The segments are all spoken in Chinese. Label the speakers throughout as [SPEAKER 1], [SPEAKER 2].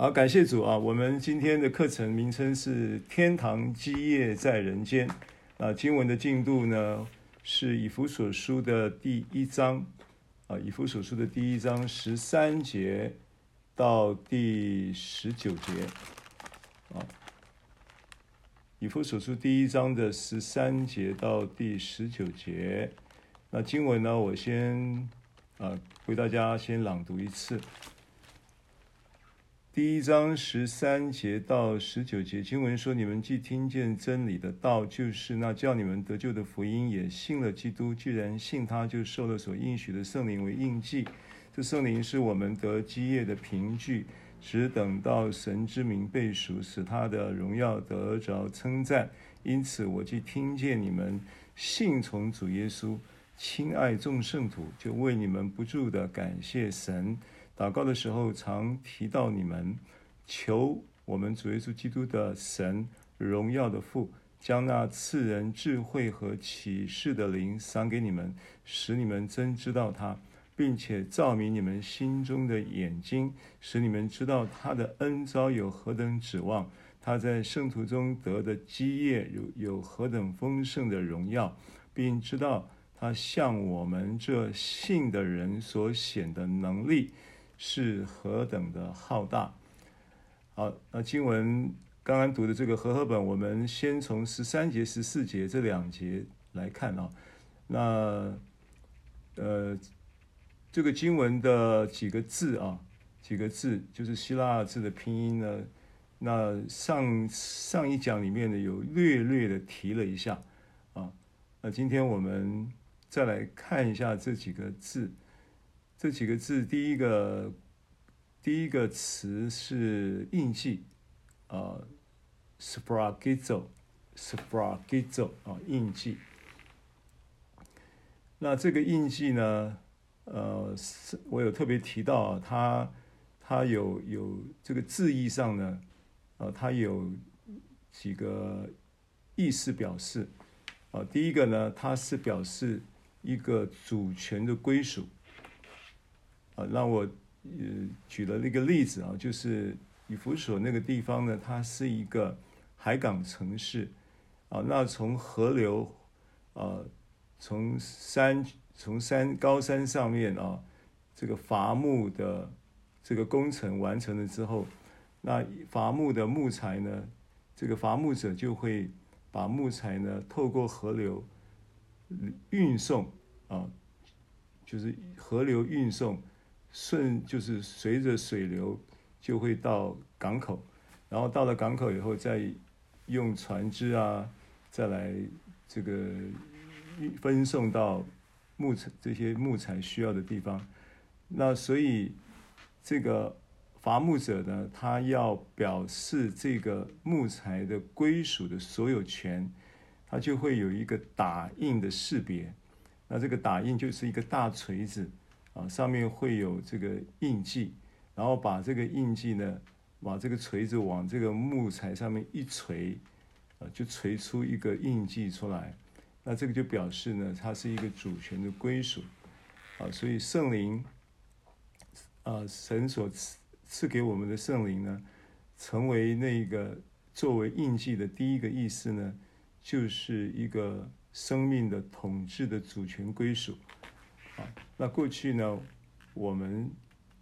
[SPEAKER 1] 好，感谢主啊！我们今天的课程名称是《天堂基业在人间》啊，经文的进度呢是以弗所书的第一章啊，以弗所书的第一章十三节到第十九节啊，以弗所书第一章的十三节到第十九节。那经文呢，我先啊为大家先朗读一次。第一章十三节到十九节经文说：“你们既听见真理的道，就是那叫你们得救的福音，也信了基督。既然信他，就受了所应许的圣灵为印记。这圣灵是我们得基业的凭据，只等到神之名被赎，使他的荣耀得着称赞。因此，我既听见你们信从主耶稣，亲爱众圣徒，就为你们不住地感谢神。”祷告的时候，常提到你们，求我们主耶稣基督的神荣耀的父，将那赐人智慧和启示的灵赏给你们，使你们真知道他，并且照明你们心中的眼睛，使你们知道他的恩招有何等指望，他在圣徒中得的基业有有何等丰盛的荣耀，并知道他向我们这信的人所显的能力。是何等的浩大！好，那经文刚刚读的这个和合本，我们先从十三节、十四节这两节来看啊。那呃，这个经文的几个字啊，几个字就是希腊字的拼音呢。那上上一讲里面呢，有略略的提了一下啊。那今天我们再来看一下这几个字。这几个字，第一个第一个词是印记，啊，sphragizo，sphragizo 啊，印记。那这个印记呢，呃，我有特别提到啊，它它有有这个字义上呢，呃，它有几个意思表示，啊，第一个呢，它是表示一个主权的归属。啊，让我呃举了那个例子啊，就是以弗所那个地方呢，它是一个海港城市啊。那从河流啊，从山从山高山上面啊，这个伐木的这个工程完成了之后，那伐木的木材呢，这个伐木者就会把木材呢透过河流运送啊，就是河流运送。顺就是随着水流就会到港口，然后到了港口以后再用船只啊，再来这个分送到木材这些木材需要的地方。那所以这个伐木者呢，他要表示这个木材的归属的所有权，他就会有一个打印的识别。那这个打印就是一个大锤子。啊，上面会有这个印记，然后把这个印记呢，把这个锤子往这个木材上面一锤，啊，就锤出一个印记出来。那这个就表示呢，它是一个主权的归属。啊，所以圣灵，啊，神所赐赐给我们的圣灵呢，成为那个作为印记的第一个意思呢，就是一个生命的统治的主权归属。那过去呢，我们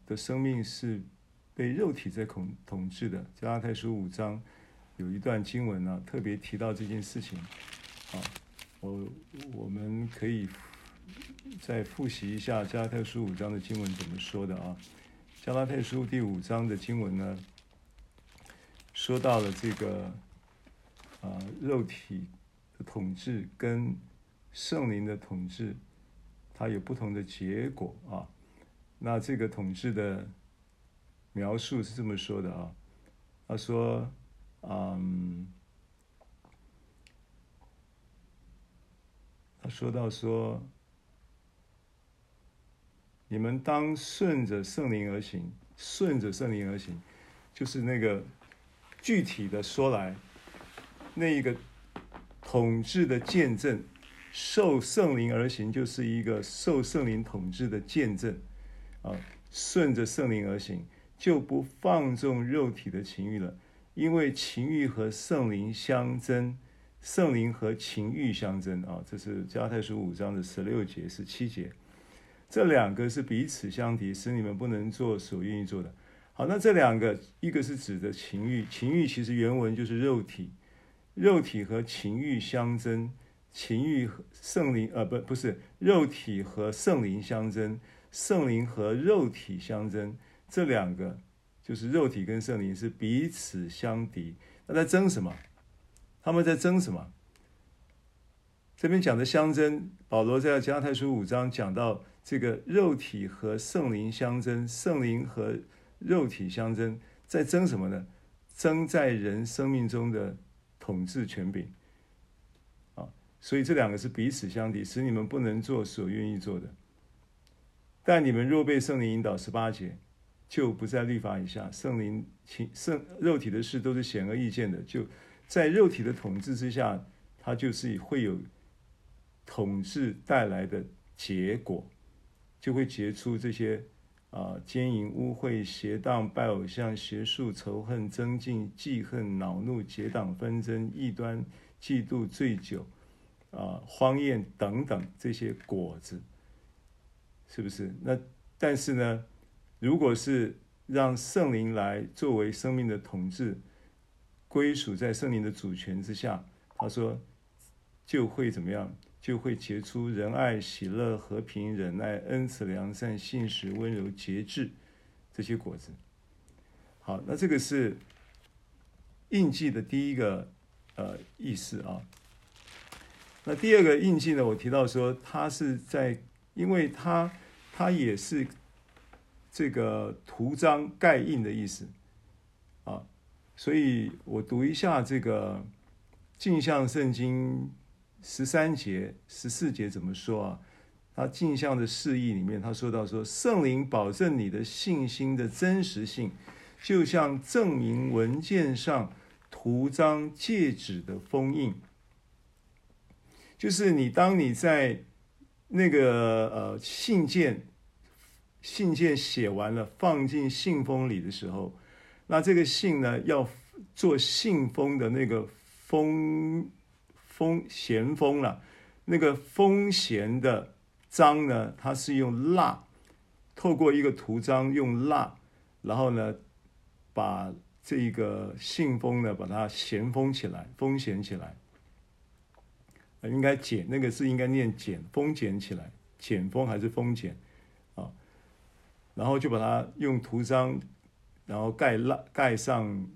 [SPEAKER 1] 的生命是被肉体在统统治的。加拉太书五章有一段经文呢、啊，特别提到这件事情。啊，我我们可以再复习一下加拉太书五章的经文怎么说的啊？加拉太书第五章的经文呢，说到了这个啊，肉体的统治跟圣灵的统治。它有不同的结果啊，那这个统治的描述是这么说的啊，他说，嗯，他说到说，你们当顺着圣灵而行，顺着圣灵而行，就是那个具体的说来，那一个统治的见证。受圣灵而行，就是一个受圣灵统治的见证，啊，顺着圣灵而行，就不放纵肉体的情欲了，因为情欲和圣灵相争，圣灵和情欲相争啊，这是加太书五章的十六节、十七节，这两个是彼此相敌，使你们不能做所愿意做的。好，那这两个，一个是指的情欲，情欲其实原文就是肉体，肉体和情欲相争，情欲和圣灵，呃，不，不是，肉体和圣灵相争，圣灵和肉体相争，这两个就是肉体跟圣灵是彼此相敌。那在争什么？他们在争什么？这边讲的相争，保罗在加太书五章讲到这个肉体和圣灵相争，圣灵和肉体相争，在争什么呢？争在人生命中的统治权柄！所以这两个是彼此相敌，使你们不能做所愿意做的。但你们若被圣灵引导，十八节就不在律法以下。圣灵情圣肉体的事都是显而易见的，就在肉体的统治之下，它就是会有统治带来的结果，就会结出这些。啊，奸淫、污秽、邪荡、拜偶像、邪术、仇恨、增进、记恨、恼怒、结党纷争、异端、嫉妒、醉酒，啊，荒宴等等这些果子，是不是？那但是呢，如果是让圣灵来作为生命的统治，归属在圣灵的主权之下，他说就会怎么样？就会结出仁爱、喜乐、和平、忍耐、恩慈、良善、信实、温柔、节制这些果子。好，那这个是印记的第一个呃意思啊。那第二个印记呢，我提到说，它是在，因为它它也是这个图章盖印的意思啊，所以我读一下这个镜像圣经。十三节、十四节怎么说啊？他镜像的释义里面，他说到说，圣灵保证你的信心的真实性，就像证明文件上图章戒指的封印，就是你当你在那个呃信件信件写完了，放进信封里的时候，那这个信呢，要做信封的那个封。封咸封了，那个封衔的章呢，它是用蜡，透过一个图章用蜡，然后呢，把这个信封呢，把它咸封起来，封咸起来。应该剪那个是应该念剪，封剪起来，剪封还是封剪啊？然后就把它用图章，然后盖蜡盖上。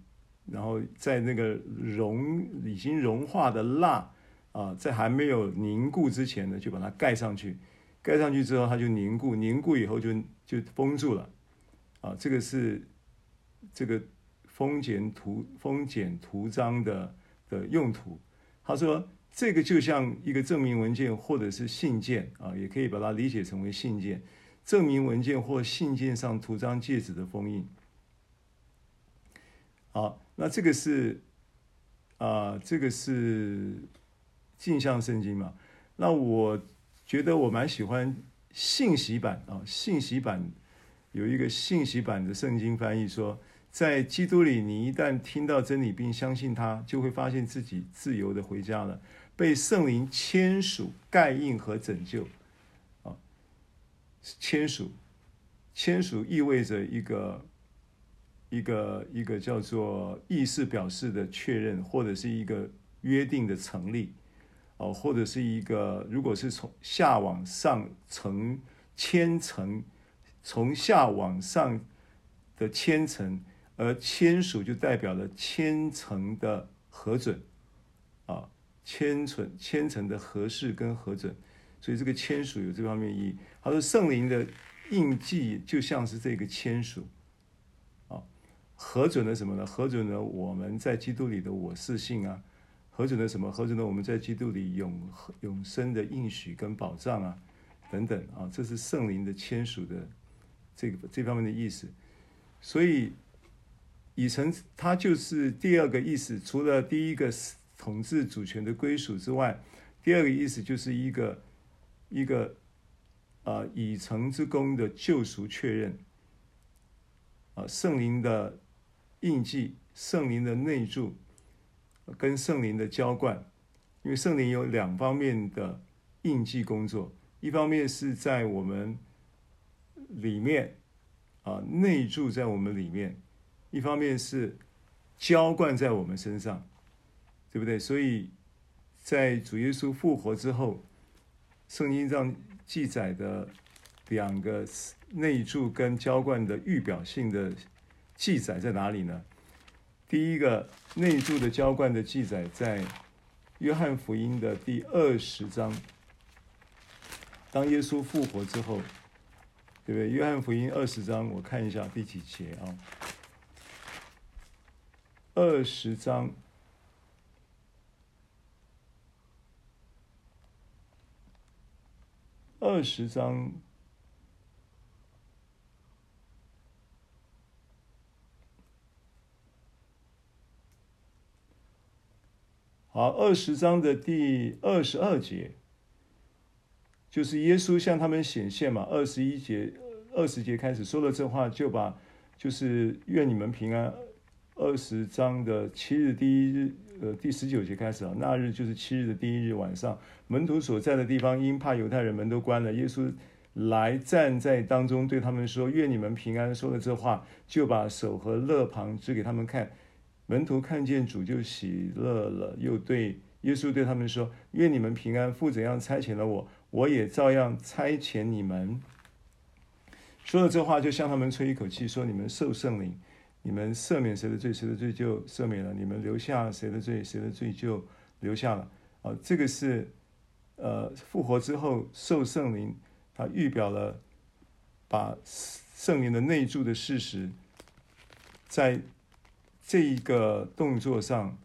[SPEAKER 1] 然后在那个融已经融化的蜡啊，在还没有凝固之前呢，就把它盖上去。盖上去之后，它就凝固，凝固以后就就封住了。啊，这个是这个封剪图封剪图章的的用途。他说，这个就像一个证明文件或者是信件啊，也可以把它理解成为信件，证明文件或信件上图章戒指的封印。好。那这个是，啊、这个是镜像圣经嘛？那我觉得我蛮喜欢信息版啊，信息版有一个信息版的圣经翻译说，在基督里，你一旦听到真理并相信他，就会发现自己自由的回家了，被圣灵签署、盖印和拯救。啊，签署，签署意味着一个。一个一个叫做意思表示的确认，或者是一个约定的成立，哦，或者是一个如果是从下往上层签层，从下往上的签层，而签署就代表了签呈的核准，啊，千层千层的合适跟核准，所以这个签署有这方面意义。他说圣灵的印记就像是这个签署啊。核准了什么呢？核准了我们在基督里的我是信啊，核准了什么？核准了我们在基督里永永生的应许跟保障啊，等等啊，这是圣灵的签署的这个这方面的意思。所以已成，它就是第二个意思，除了第一个统治主权的归属之外，第二个意思就是一个一个啊已成之功的救赎确认。啊，圣灵的印记、圣灵的内住跟圣灵的浇灌，因为圣灵有两方面的印记工作，一方面是在我们里面啊，内住在我们里面，一方面是浇灌在我们身上，对不对？所以在主耶稣复活之后，圣经上记载的两个内住跟浇灌的预表性的记载在哪里呢？第一个内住的浇灌的记载在约翰福音的第二十章，当耶稣复活之后，对不对？约翰福音二十章，我看一下第几节啊？二十章。二十章，好，二十章的第二十二节，就是耶稣向他们显现嘛。二十一节、二十节开始说了这话，就把就是愿你们平安。二十章的七日第一日。呃，第十九节开始啊，那日就是七日的第一日晚上，门徒所在的地方因怕犹太人，门都关了。耶稣来站在当中，对他们说：“愿你们平安。”说了这话，就把手和肋旁指给他们看。门徒看见主就喜乐了，又对耶稣对他们说：“愿你们平安。父怎样差遣了我，我也照样差遣你们。”说了这话，就向他们吹一口气，说：“你们受圣灵。”你们赦免谁的罪，谁的罪就赦免了；你们留下谁的罪，谁的罪就留下了。啊，这个是呃复活之后受圣灵，它预表了把圣灵的内住的事实，在这一个动作上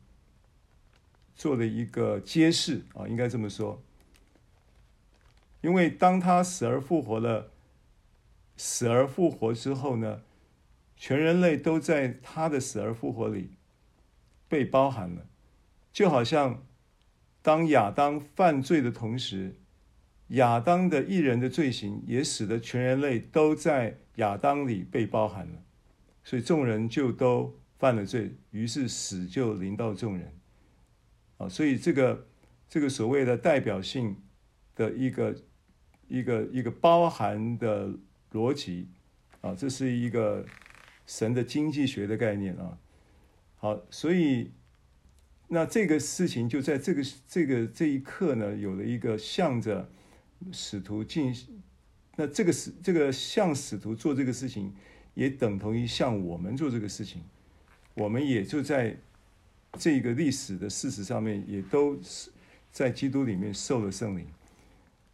[SPEAKER 1] 做了一个揭示啊，应该这么说。因为当他死而复活了，死而复活之后呢，全人类都在他的死而复活里被包含了，就好像当亚当犯罪的同时，亚当的一人的罪行也使得全人类都在亚当里被包含了，所以众人就都犯了罪，于是死就临到众人。啊，所以这个这个所谓的代表性的一个一个一个包含的逻辑啊，这是一个。神的经济学的概念啊，好，所以那这个事情就在这个这个这一刻呢，有了一个向着使徒进，那这个使这个向使徒做这个事情，也等同于向我们做这个事情，我们也就在这个历史的事实上面，也都是在基督里面受了圣灵。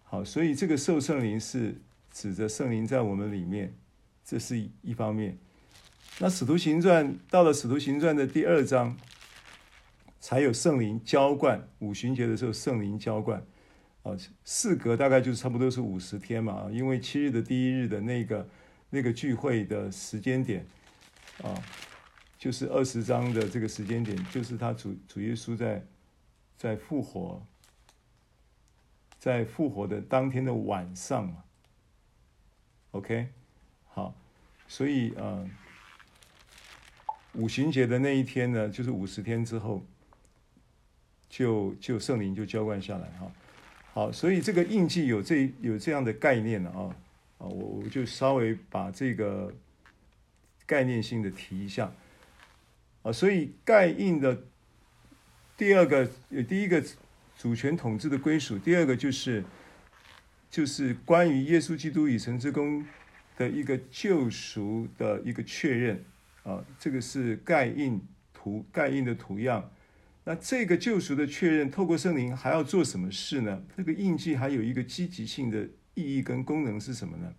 [SPEAKER 1] 好，所以这个受圣灵是指着圣灵在我们里面，这是一方面。那使徒行传到了使徒行传的第二章，才有圣灵浇灌。五旬节的时候，圣灵浇灌，啊，事隔大概就是差不多是五十天嘛，因为七日的第一日的那个那个聚会的时间点，啊，就是二十章的这个时间点，就是他主主耶稣在在复活，在复活的当天的晚上嘛。OK，好，所以嗯。五旬节的那一天呢，就是五十天之后，就就圣灵就浇灌下来哈。好，所以这个印记有这有这样的概念了啊啊，我我就稍微把这个概念性的提一下啊。所以盖印的第二个，第一个主权统治的归属，第二个就是就是关于耶稣基督已成之功的一个救赎的一个确认。啊，这个是盖印图，盖印的图样。那这个救赎的确认，透过圣灵还要做什么事呢？这个印记还有一个积极性的意义跟功能是什么呢？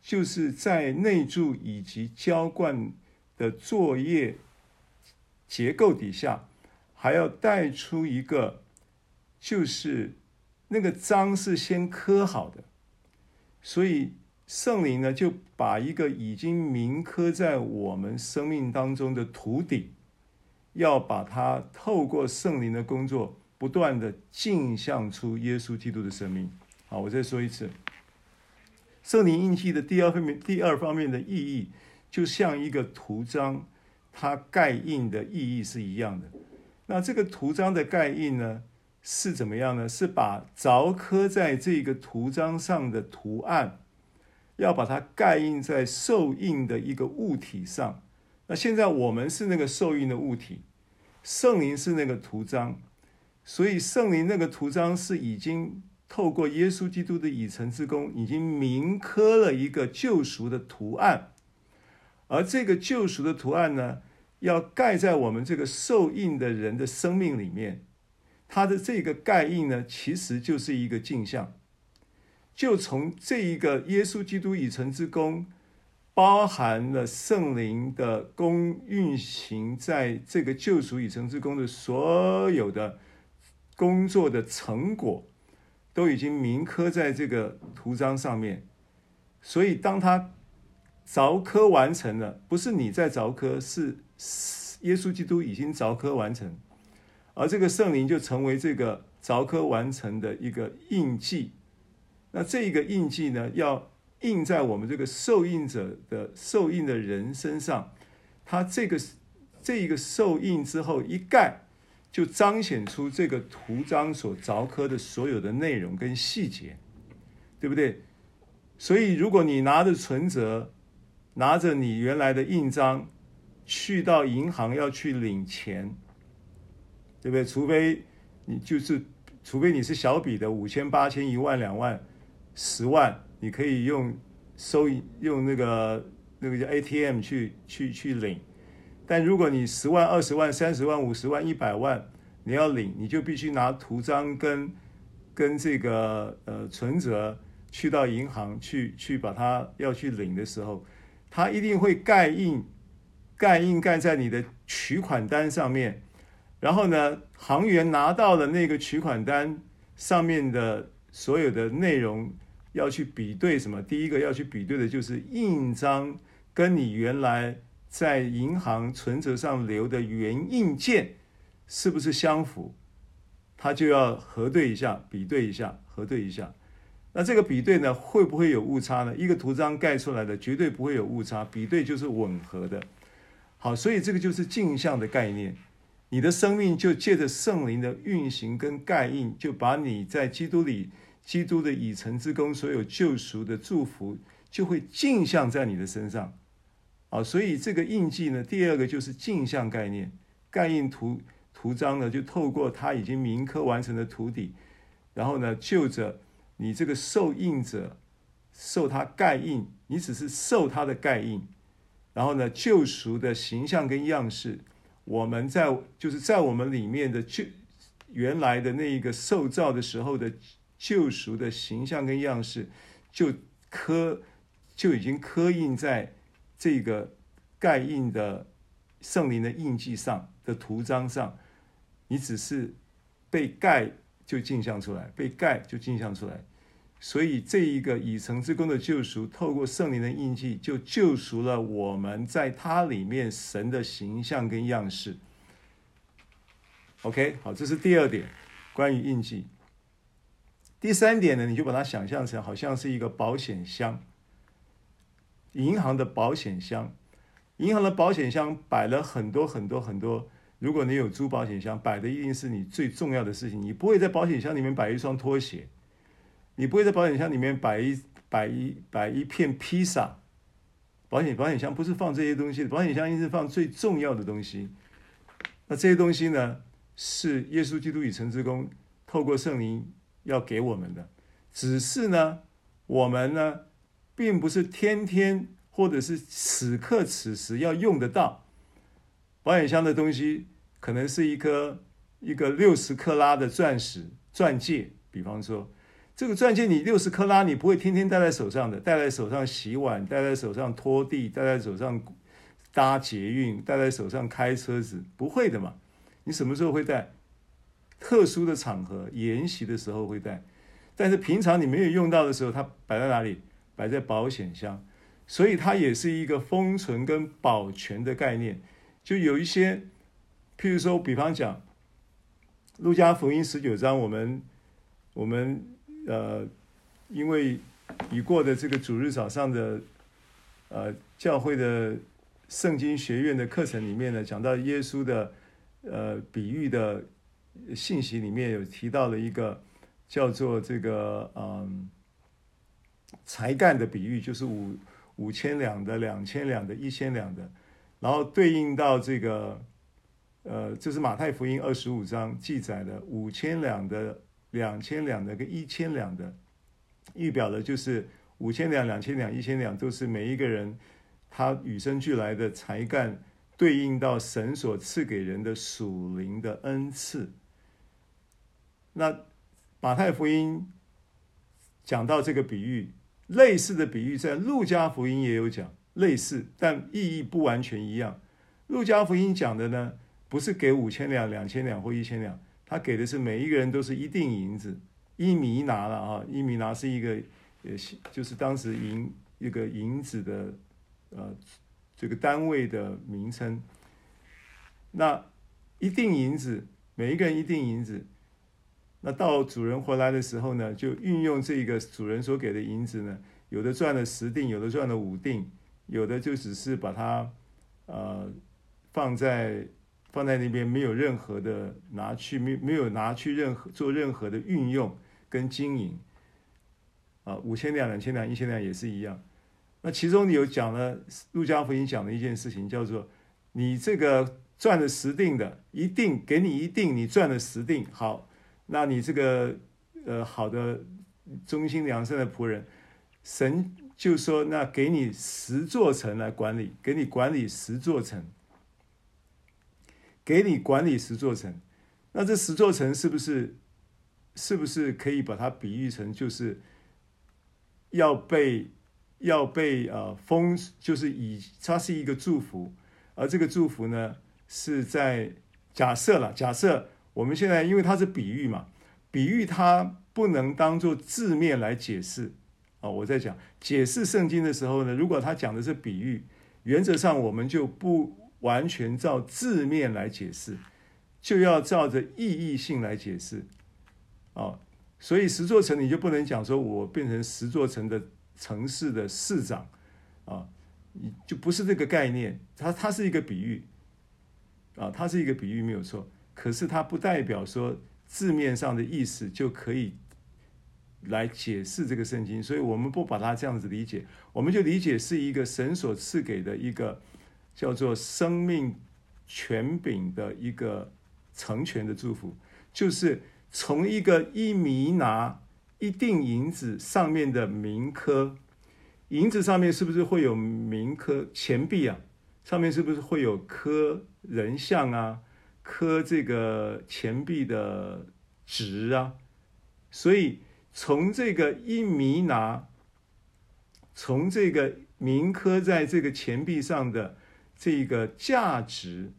[SPEAKER 1] 就是在内住以及浇灌的作业结构底下，还要带出一个，就是那个章是先刻好的，所以。圣灵呢，就把一个已经铭刻在我们生命当中的图底，要把它透过圣灵的工作，不断的镜像出耶稣基督的生命。好，我再说一次，圣灵印记的第二方面，第二方面的意义，就像一个图章，它盖印的意义是一样的。那这个图章的盖印呢，是怎么样呢？是把凿刻在这个图章上的图案，要把它盖印在受印的一个物体上。那现在我们是那个受印的物体，圣灵是那个图章，所以圣灵那个图章是已经透过耶稣基督的以成之功，已经铭刻了一个救赎的图案，而这个救赎的图案呢，要盖在我们这个受印的人的生命里面。它的这个盖印呢，其实就是一个镜像，就从这一个耶稣基督以成之功。包含了圣灵的功运行在这个救赎已成之功的所有的工作的成果，都已经铭刻在这个图章上面。所以，当他凿刻完成了，不是你在凿刻，是耶稣基督已经凿刻完成，而这个圣灵就成为这个凿刻完成的一个印记。那这个印记呢，要。印在我们这个受印者的受印的人身上，他这个这一个受印之后一盖，就彰显出这个图章所凿刻的所有的内容跟细节，对不对？所以如果你拿着存折，拿着你原来的印章，去到银行要去领钱，对不对？除非你就是，除非你是小笔的五千、八千、一万、两万、十万。你可以用收用那个那个叫 ATM 去去去领，但如果你十万、二十万、三十万、五十万、一百万，你要领，你就必须拿图章跟跟这个呃存折去到银行去去把它要去领的时候，它一定会盖印盖印盖在你的取款单上面，然后呢，行员拿到了那个取款单上面的所有的内容。要去比对什么？第一个要去比对的就是印章跟你原来在银行存折上留的原印件是不是相符？他就要核对一下，比对一下，核对一下。那这个比对呢，会不会有误差呢？一个图章盖出来的绝对不会有误差，比对就是吻合的。好，所以这个就是镜像的概念。你的生命就借着圣灵的运行跟盖印，就把你在基督里。基督的已成之功，所有救赎的祝福就会镜像在你的身上，啊，所以这个印记呢，第二个就是镜像概念，盖印图图章呢，就透过他已经铭刻完成的图底，然后呢，就着你这个受印者受他盖印，你只是受他的盖印，然后呢，救赎的形象跟样式，我们在就是在我们里面的就原来的那一个受造的时候的。救赎的形象跟样式，就刻就已经刻印在这个盖印的圣灵的印记上的图章上，你只是被盖就镜像出来，被盖就镜像出来，所以这一个已成之功的救赎，透过圣灵的印记，就救赎了我们在它里面神的形象跟样式。OK，好，这是第二点，关于印记。第三点呢，你就把它想象成好像是一个保险箱，银行的保险箱，银行的保险箱摆了很多很多很多。如果你有租保险箱，摆的一定是你最重要的事情。你不会在保险箱里面摆一双拖鞋，你不会在保险箱里面摆一摆一摆一片披萨。保险保险箱不是放这些东西的，保险箱应该是放最重要的东西。那这些东西呢，是耶稣基督已成之功，透过圣灵。要给我们的，只是呢，我们呢，并不是天天或者是此刻此时要用得到。保险箱的东西可能是一颗一个六十克拉的钻石钻戒，比方说，这个钻戒你六十克拉，你不会天天戴在手上的，戴在手上洗碗，戴在手上拖地，戴在手上搭捷运，戴在手上开车子，不会的嘛。你什么时候会戴？特殊的场合，研习的时候会带，但是平常你没有用到的时候，它摆在哪里？摆在保险箱，所以它也是一个封存跟保全的概念。就有一些，譬如说，比方讲，《路加福音》十九章，我们我们呃，因为已过的这个主日早上的呃教会的圣经学院的课程里面呢，讲到耶稣的呃比喻的信息里面有提到了一个叫做这个嗯才干的比喻，就是五五千两的、两千两的、一千两的，然后对应到这个呃，这是马太福音二十五章记载的五千两的、两千两的跟一千两的，预表的就是。五千两、两千两、一千两，都是每一个人他与生俱来的才干，对应到神所赐给人的属灵的恩赐。那马太福音讲到这个比喻，类似的比喻在路加福音也有讲，类似但意义不完全一样。路加福音讲的呢，不是给五千两、两千两或一千两，他给的是每一个人都是一锭银子，一弥拿了啊，一米拿是一个。也就是当时银一个银子的呃这个单位的名称。那一锭银子，每一个人一锭银子。那到主人回来的时候呢，就运用这个主人所给的银子呢，有的赚了十锭，有的赚了五锭，有的就只是把它呃放在放在那边，没有任何的拿去，没没有拿去任何做任何的运用跟经营。啊，五千两、两千两、一千两也是一样。那其中你有讲了，路加福音讲的一件事情，叫做你这个赚了十锭的，一定给你一定，你赚了十锭。好，那你这个呃好的忠心良善的仆人，神就说，那给你十座城来管理，给你管理十座城，给你管理十座城。那这十座城是不是是不是可以把它比喻成就是？要被要被呃封，就是以它是一个祝福，而这个祝福呢是在假设了，假设我们现在因为它是比喻嘛，比喻它不能当做字面来解释啊。我在讲解释圣经的时候呢，如果他讲的是比喻，原则上我们就不完全照字面来解释，就要照着意义性来解释啊。所以十座城你就不能讲说，我变成十座城的城市的市长，啊，你就不是这个概念。它它是一个比喻，啊，它是一个比喻没有错。可是它不代表说字面上的意思就可以来解释这个圣经。所以我们不把它这样子理解，我们就理解是一个神所赐给的一个叫做生命权柄的一个成全的祝福，就是。从一个一弥拿一锭银子上面的铭刻，银子上面是不是会有铭刻？钱币啊，上面是不是会有刻人像啊？刻这个钱币的值啊？所以从这个一米拿，从这个铭刻在这个钱币上的这个价值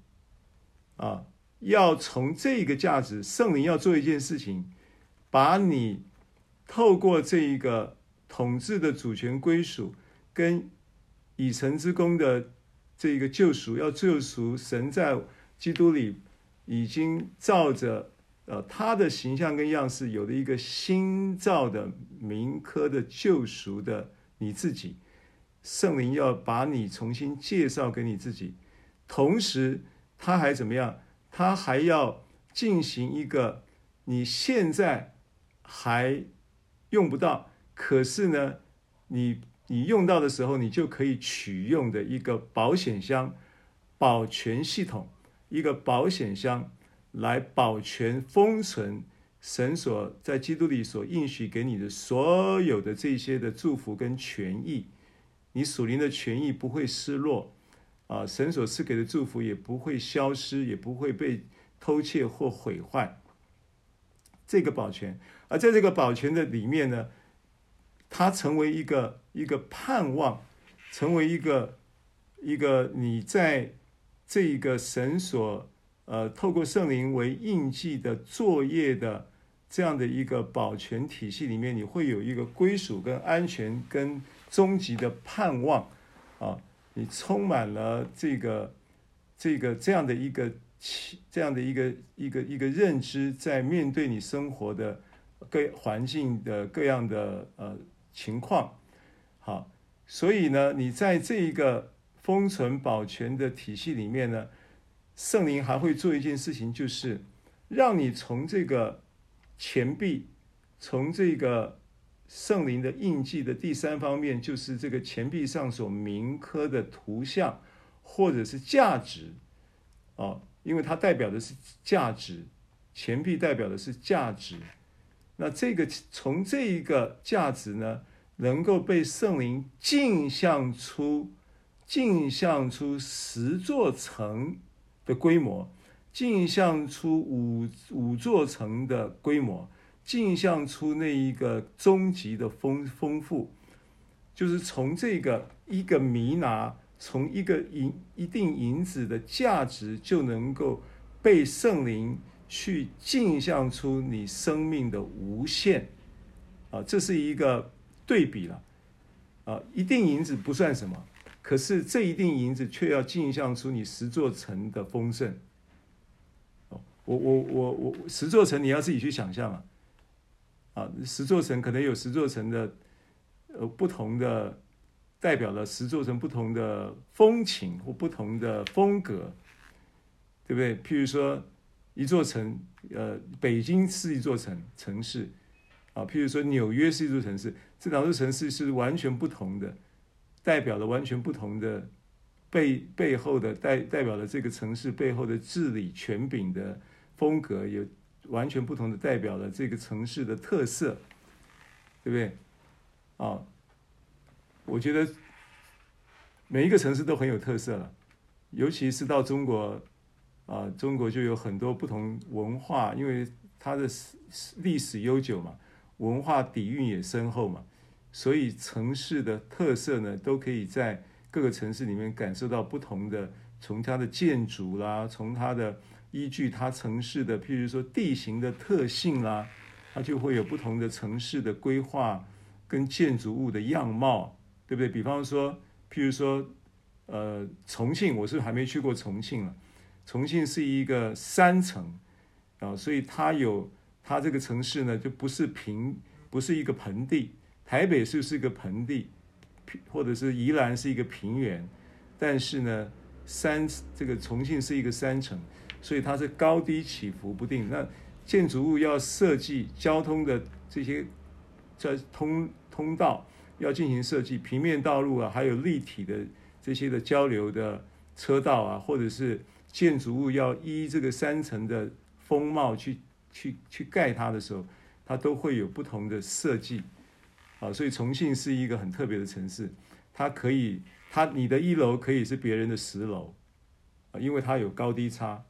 [SPEAKER 1] 啊。要从这个价值，圣灵要做一件事情，把你透过这一个统治的主权归属，跟已成之功的这个救赎，要救赎神在基督里已经照着呃他的形象跟样式有了一个新造的民科的救赎的你自己，圣灵要把你重新介绍给你自己，同时他还怎么样？他还要进行一个你现在还用不到，可是呢，你你用到的时候，你就可以取用的一个保险箱、保全系统，一个保险箱来保全封存神所在基督里所应许给你的所有的这些的祝福跟权益，你属灵的权益不会失落。啊，神所赐给的祝福也不会消失，也不会被偷窃或毁坏。这个保全，而在这个保全的里面呢，它成为一个一个盼望，成为一个一个你在这一个神所呃透过圣灵为印记的作业的这样的一个保全体系里面，你会有一个归属跟安全跟终极的盼望啊。你充满了这个、这个、这样的一个、这样的一个、一个、一个认知，在面对你生活的各环境的各样的呃情况，好，所以呢，你在这一个封存保全的体系里面呢，圣灵还会做一件事情，就是让你从这个钱币，从这个圣灵的印记的第三方面，就是这个钱币上所铭刻的图像或者是价值，哦，因为它代表的是价值，钱币代表的是价值。那这个从这一个价值呢，能够被圣灵镜像出，镜像出十座城的规模，镜像出五五座城的规模，镜像出那一个终极的丰丰富，就是从这个一个弥拿，从一个银一定银子的价值，就能够被圣灵去镜像出你生命的无限，啊，这是一个。对比了，啊，一定银子不算什么，可是这一锭银子却要镜像出你十座城的丰盛。哦，我我我我十座城你要自己去想象啊，啊，十座城可能有十座城的呃不同的代表了十座城不同的风情或不同的风格，对不对？譬如说一座城，呃，北京是一座城城市。啊，譬如说纽约是一座城市，这两座城市是完全不同的，代表了完全不同的背背后的代代表了这个城市背后的治理权柄的风格，有完全不同的代表了这个城市的特色，对不对？啊，我觉得每一个城市都很有特色了，尤其是到中国，啊，中国就有很多不同文化，因为它的历史悠久嘛。文化底蕴也深厚嘛，所以城市的特色呢，都可以在各个城市里面感受到不同的，从它的建筑啦，从它的依据它城市的，譬如说地形的特性啦，它就会有不同的城市的规划跟建筑物的样貌，对不对？比方说，譬如说，呃，重庆，我是还没去过重庆了，重庆是一个山城啊，所以它有。它这个城市呢，就不是平，不是一个盆地。台北是是一个盆地，或者是宜兰是一个平原，但是呢，山这个重庆是一个山城，所以它是高低起伏不定。那建筑物要设计，交通的这些在通通道要进行设计，平面道路啊，还有立体的这些的交流的车道啊，或者是建筑物要依这个山城的风貌去。去去盖它的时候，它都会有不同的设计，啊，所以重庆是一个很特别的城市，它可以，它你的一楼可以是别人的十楼，啊，因为它有高低差，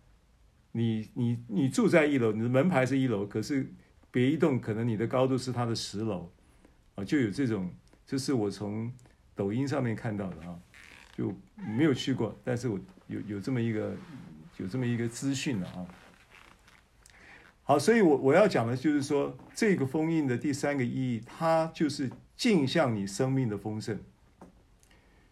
[SPEAKER 1] 你你你住在一楼，你的门牌是一楼，可是别一栋可能你的高度是它的十楼，啊，就有这种，这是我从抖音上面看到的啊，就没有去过，但是我有有这么一个有这么一个资讯了啊。好，所以我，我要讲的就是说，这个封印的第三个意义，它就是镜像你生命的丰盛。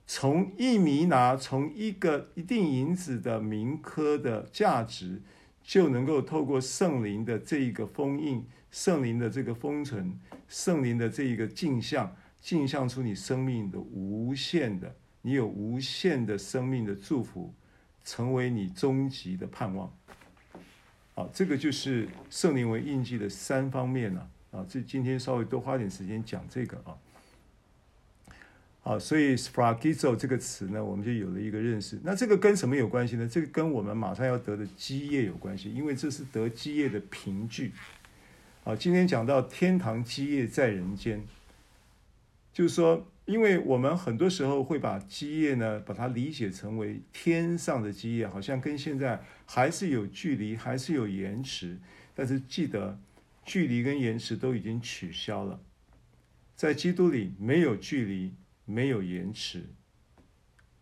[SPEAKER 1] 从一弥拿，从一个一锭银子的铭刻的价值，就能够透过圣灵的这一个封印，圣灵的这个封存，圣灵的这一个镜像，镜像出你生命的无限的，你有无限的生命的祝福，成为你终极的盼望。好，这个就是圣灵为印记的三方面了啊。这今天稍微多花点时间讲这个啊。好，所以 s p r a g i z o 这个词呢，我们就有了一个认识。那这个跟什么有关系呢？这个跟我们马上要得的基业有关系，因为这是得基业的凭据。好，今天讲到天堂基业在人间，就是说。因为我们很多时候会把基业呢，把它理解成为天上的基业，好像跟现在还是有距离，还是有延迟。但是记得，距离跟延迟都已经取消了，在基督里没有距离，没有延迟，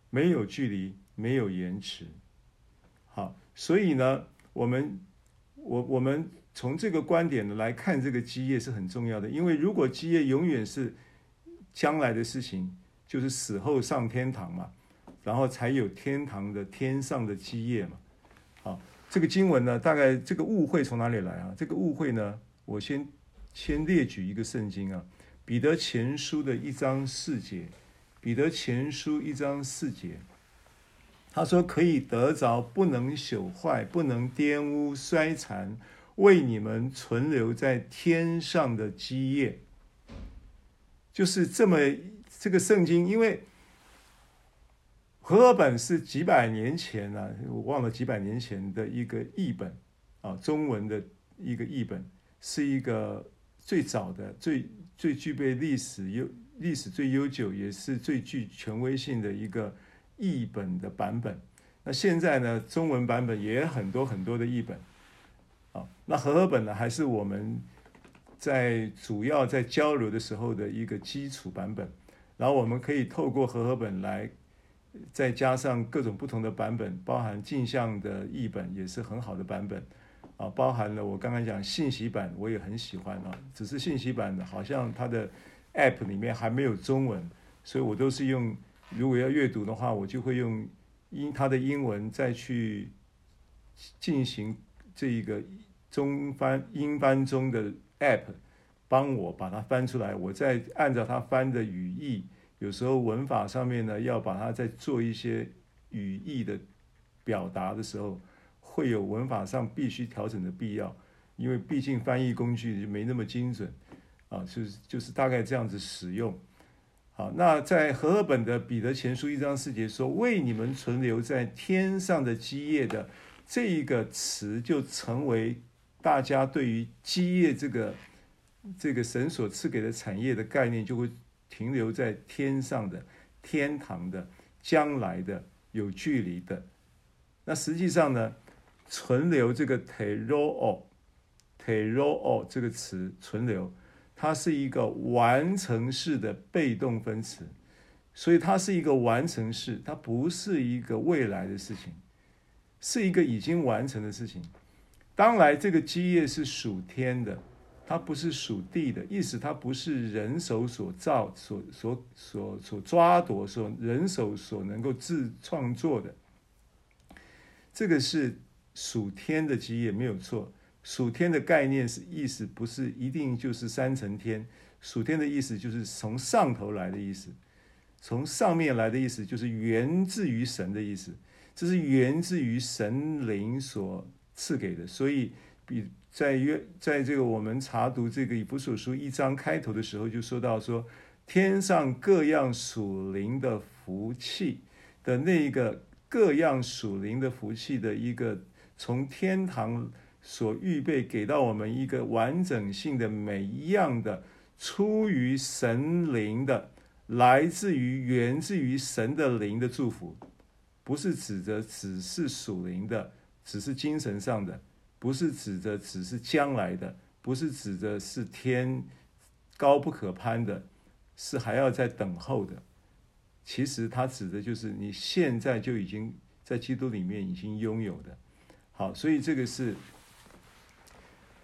[SPEAKER 1] 没有距离，没有延迟。好，所以呢，我们我我们从这个观点来看，这个基业是很重要的，因为如果基业永远是。将来的事情就是死后上天堂嘛，然后才有天堂的天上的基业嘛。好，这个经文呢，大概这个误会从哪里来啊？这个误会呢，我先先列举一个圣经啊，《彼得前书》的一章四节，《彼得前书一章四节，他说：“可以得着，不能朽坏，不能玷污、衰残，为你们存留在天上的基业。”就是这么这个圣经，因为和合本是几百年前呢、我忘了几百年前的一个译本啊，中文的一个译本，是一个最早的、最最具备历史悠历史最悠久，也是最具权威性的一个。译本的版本，那现在呢，中文版本也很多很多的译本，啊，那和合本呢，还是我们在主要在交流的时候的一个基础版本，然后我们可以透过和合本来，再加上各种不同的版本，包含镜像的译本也是很好的版本，啊，包含了我刚刚讲信息版，我也很喜欢啊，只是信息版的好像它的 App 里面还没有中文，所以我都是用。如果要阅读的话，我就会用英它的英文再去进行这一个中翻英翻中的 app，帮我把它翻出来。我再按照它翻的语义，有时候文法上面呢，要把它再做一些语义的表达的时候，会有文法上必须调整的必要，因为毕竟翻译工具就没那么精准啊，就是就是大概这样子使用。好，那在和合本的彼得前书一章四节说：“为你们存留在天上的基业的这一个词，就成为大家对于基业这个这个神所赐给的产业的概念，就会停留在天上的、天堂的、将来的、有距离的。那实际上呢，存留这个 tereo tereo 这个词存留。”它是一个完成式的被动分词，所以它是一个完成式，它不是一个未来的事情，是一个已经完成的事情。当来这个基业是属天的，它不是属地的，意思它不是人手所造、所所所所抓夺、所人手所能够自创作的。这个是属天的基业，没有错。属天的概念是意思，不是一定就是三层天。属天的意思就是从上头来的意思，从上面来的意思就是源自于神的意思，这是源自于神灵所赐给的。所以，比在约在这个我们查读这个以弗所书一章开头的时候，就说到说天上各样属灵的福气的那个各样属灵的福气的一个从天堂。所预备给到我们一个完整性的每一样的出于神灵的，来自于源自于神的灵的祝福，不是指着只是属灵的，只是精神上的，不是指着只是将来的，不是指着是天高不可攀的，是还要再等候的。其实它指的就是你现在就已经在基督里面已经拥有的。好，所以这个是。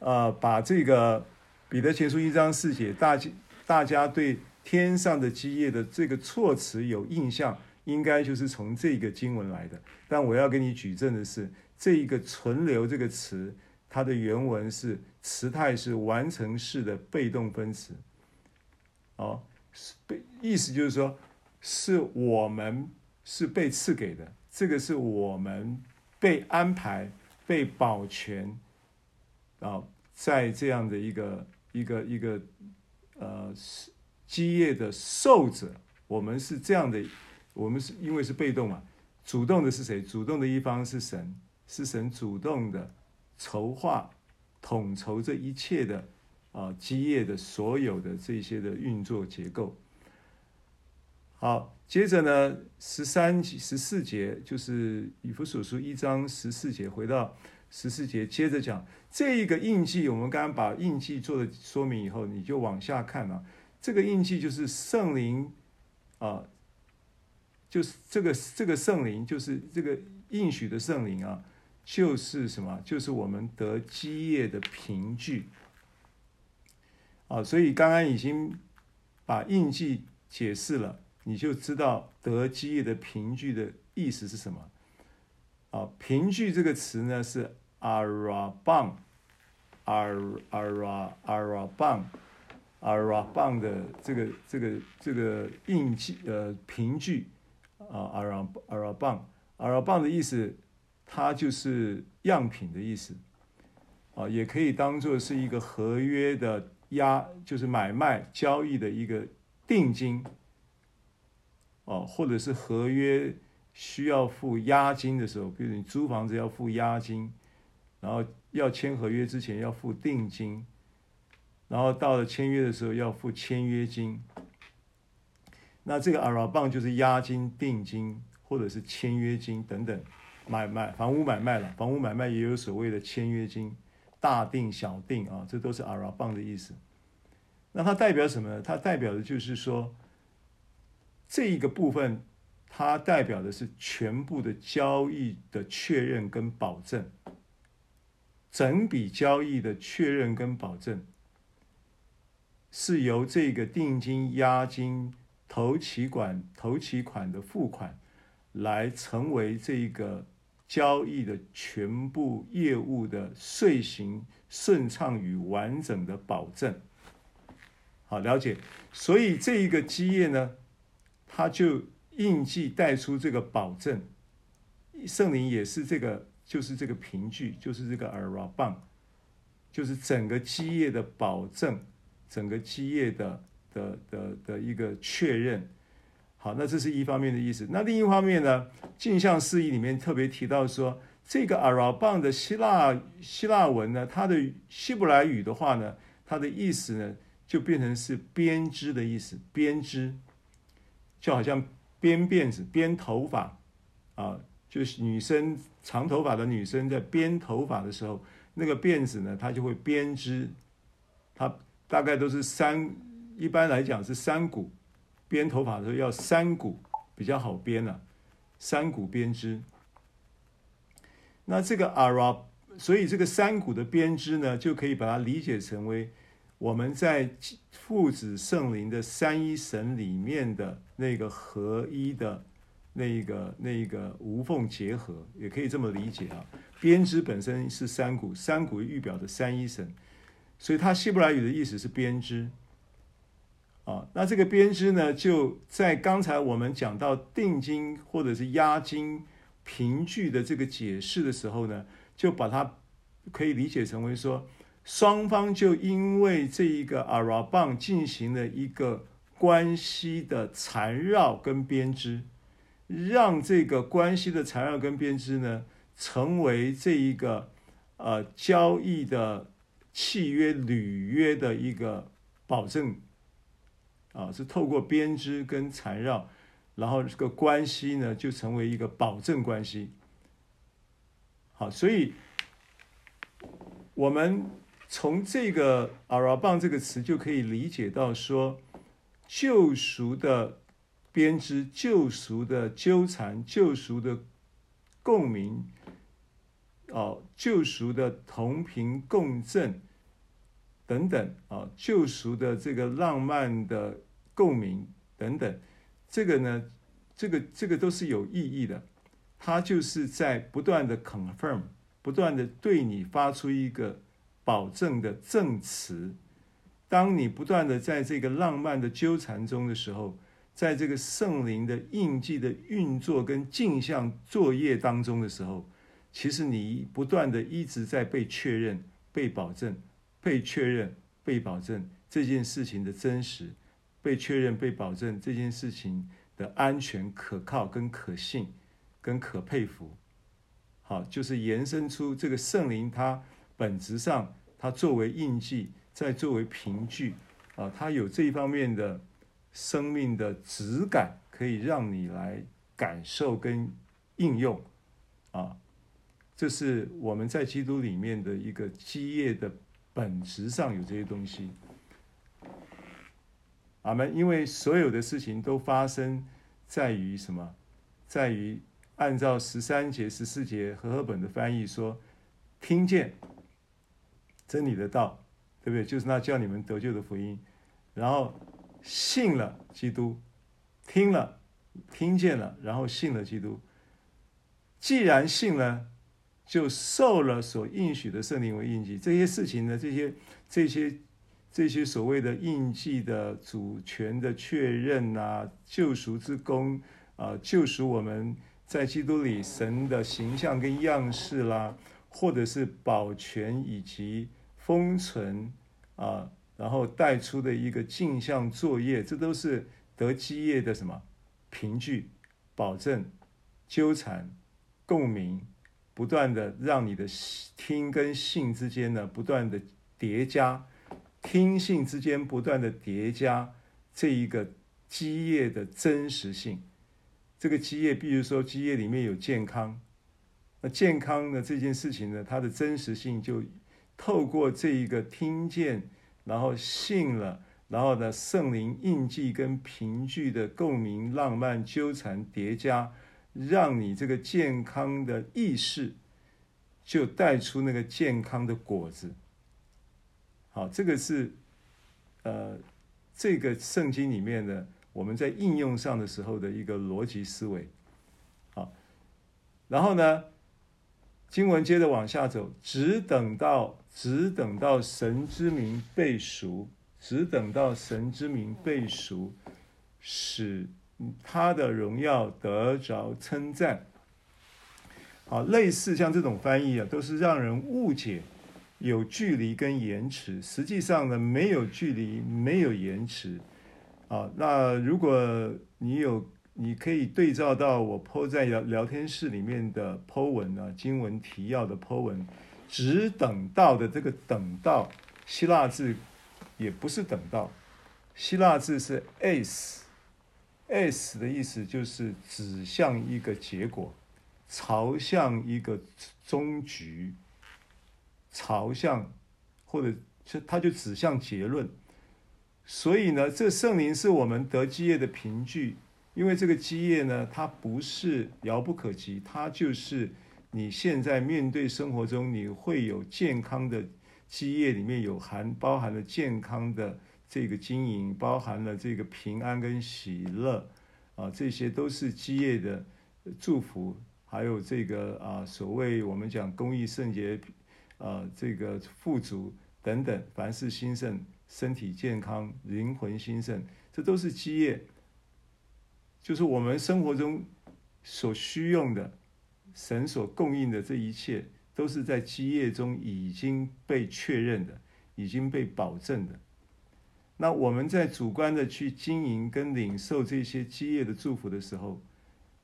[SPEAKER 1] 呃，把这个彼得前书一章四节，大家大家对天上的基业的这个措辞有印象，应该就是从这个经文来的。但我要给你举证的是，这一个存留这个词，它的原文是词态是完成式的被动分词。哦，是被意思就是说，是我们是被赐给的，这个是我们被安排、被保全。啊，在这样的一个一个一个呃基业的受者，我们是这样的，我们是因为是被动嘛，主动的是谁？主动的一方是神，是神主动的筹划、统筹这一切的啊基业的所有的这些的运作结构。好，接着呢，十三十四节就是以弗所书一章十四节，回到。十四节接着讲这一个印记，我们刚刚把印记做了说明以后，你就往下看啊。这个印记就是圣灵啊，就是这个这个圣灵，就是这个应许的圣灵啊，就是什么？就是我们得基业的凭据。啊，所以刚刚已经把印记解释了，你就知道得基业的凭据的意思是什么。啊，凭据这个词呢是 arabang，arabang，arabang，arabang 的这个这个这个印记呃凭据啊 arab arabang arabang 的意思它就是样品的意思。啊，也可以当做是一个合约的押，就是买卖交易的一个定金。哦，或者是合约需要付押金的时候，比如你租房子要付押金，然后要签合约之前要付定金。然后到了签约的时候要付签约金，那这个阿拉棒就是押金、定金或者是签约金等等，买卖房屋买卖了，房屋买卖也有所谓的签约金，大定小定啊，这都是阿拉棒的意思。那它代表什么呢？它代表的就是说，这一个部分它代表的是全部的交易的确认跟保证，整笔交易的确认跟保证。是由这个定金、押金、头期款、头期款的付款，来成为这个交易的全部业务的遂行顺畅与完整的保证。好，了解。所以这一个基业呢，它就印记带出这个保证。圣灵也是这个，就是这个凭据，就是这个耳拉棒，就是整个基业的保证。整个基业的的的的一个确认，好，那这是一方面的意思。那另一方面呢，镜像释义里面特别提到说，这个阿拉棒的希腊希腊文呢，它的希伯来语的话呢，它的意思呢，就变成是编织的意思，编织，就好像编辫子、编头发啊，就是女生长头发的女生在编头发的时候，那个辫子呢，它就会编织，它。大概都是三，一般来讲是三股，编头发的时候要三股比较好编了，啊，三股编织。那这个阿拉，所以这个三股的编织呢，就可以把它理解成为我们在父子圣灵的三一神里面的那个合一的那个那个无缝结合，也可以这么理解啊。编织本身是三股，三股预表的三一神。所以它希伯来语的意思是编织，啊，那这个编织呢，就在刚才我们讲到定金或者是押金凭据的这个解释的时候呢，就把它可以理解成为说，双方就因为这一个阿拉棒进行了一个关系的缠绕跟编织，让这个关系的缠绕跟编织呢，成为这一个呃交易的。契约履约的一个保证，啊，是透过编织跟缠绕，然后这个关系呢就成为一个保证关系。好，所以我们从这个“阿拉棒”这个词就可以理解到说，救赎的编织、救赎的纠缠、救赎的共鸣。哦，救赎的同频共振等等啊，救赎的这个浪漫的共鸣等等，这个呢，这个这个都是有意义的。它就是在不断的 confirm，不断的对你发出一个保证的证词。当你不断的在这个浪漫的纠缠中的时候，在这个圣灵的印记的运作跟镜像作业当中的时候。其实你不断的一直在被确认、被保证、被确认、被保证这件事情的真实，被确认、被保证这件事情的安全、可靠、跟可信、跟可佩服。好，就是延伸出这个圣灵，它本质上它作为印记，在作为凭据啊，它有这一方面的生命的质感，可以让你来感受跟应用啊。这是我们在基督里面的一个基业的本质上有这些东西。阿门。因为所有的事情都发生在于什么？在于按照十三节、十四节和合本的翻译说，听见真理的道，对不对？就是那叫你们得救的福音，然后信了基督，听了，听见了，然后信了基督。既然信了。就受了所应许的圣灵为印记，这些事情呢，这些这些这些所谓的印记的主权的确认啊，救赎之功啊，救赎我们在基督里神的形象跟样式啦，或者是保全以及封存啊，然后带出的一个镜像作业，这都是得基业的什么？凭据、保证、纠缠、共鸣，不断的让你的听跟信之间呢，不断的叠加。听信之间不断的叠加这一个基业的真实性，这个基业，比如说基业里面有健康，那健康的这件事情呢，它的真实性就透过这一个听见，然后信了，然后呢，圣灵印记跟凭据的共鸣、浪漫、纠缠叠加，让你这个健康的意识就带出那个健康的果子。好，这个是，呃，这个圣经里面的我们在应用上的时候的一个逻辑思维。好，然后呢，经文接着往下走，只等到只等到神之名被赎，只等到神之名被赎，使他的荣耀得着称赞。好，类似像这种翻译啊，都是让人误解。有距离跟延迟，实际上呢，没有距离，没有延迟，啊，那如果你有，你可以对照到我 po 在聊聊天室里面的 po 文啊，经文提要的 po 文，只等到的这个等到，希腊字也不是等到，希腊字是 S 的意思就是指向一个结果，朝向一个终局。朝向，或者就它就指向结论，所以呢，这圣灵是我们得基业的凭据，因为这个基业呢，它不是遥不可及，它就是你现在面对生活中你会有健康的基业，里面有含包含了健康的这个经营，包含了这个平安跟喜乐啊，这些都是基业的祝福，还有这个啊，所谓我们讲公益圣洁。呃，这个富足等等，凡事兴盛，身体健康，灵魂兴盛，这都是基业，就是我们生活中所需用的，神所供应的这一切，都是在基业中已经被确认的，已经被保证的。那我们在主观的去经营跟领受这些基业的祝福的时候，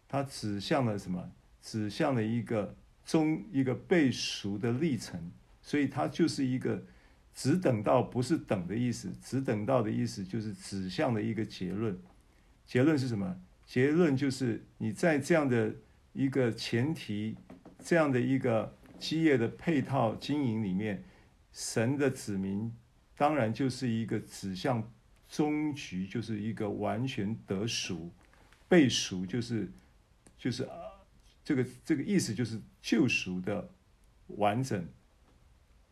[SPEAKER 1] 它指向了什么？指向了一个。中一个被熟的历程，所以它就是一个只等到，不是等的意思，只等到的意思就是指向的一个结论。结论是什么？结论就是你在这样的一个前提、这样的一个基业的配套经营里面，神的子民当然就是一个指向终局，就是一个完全得赎、被赎，就是就是。这个这个意思就是救赎的完整，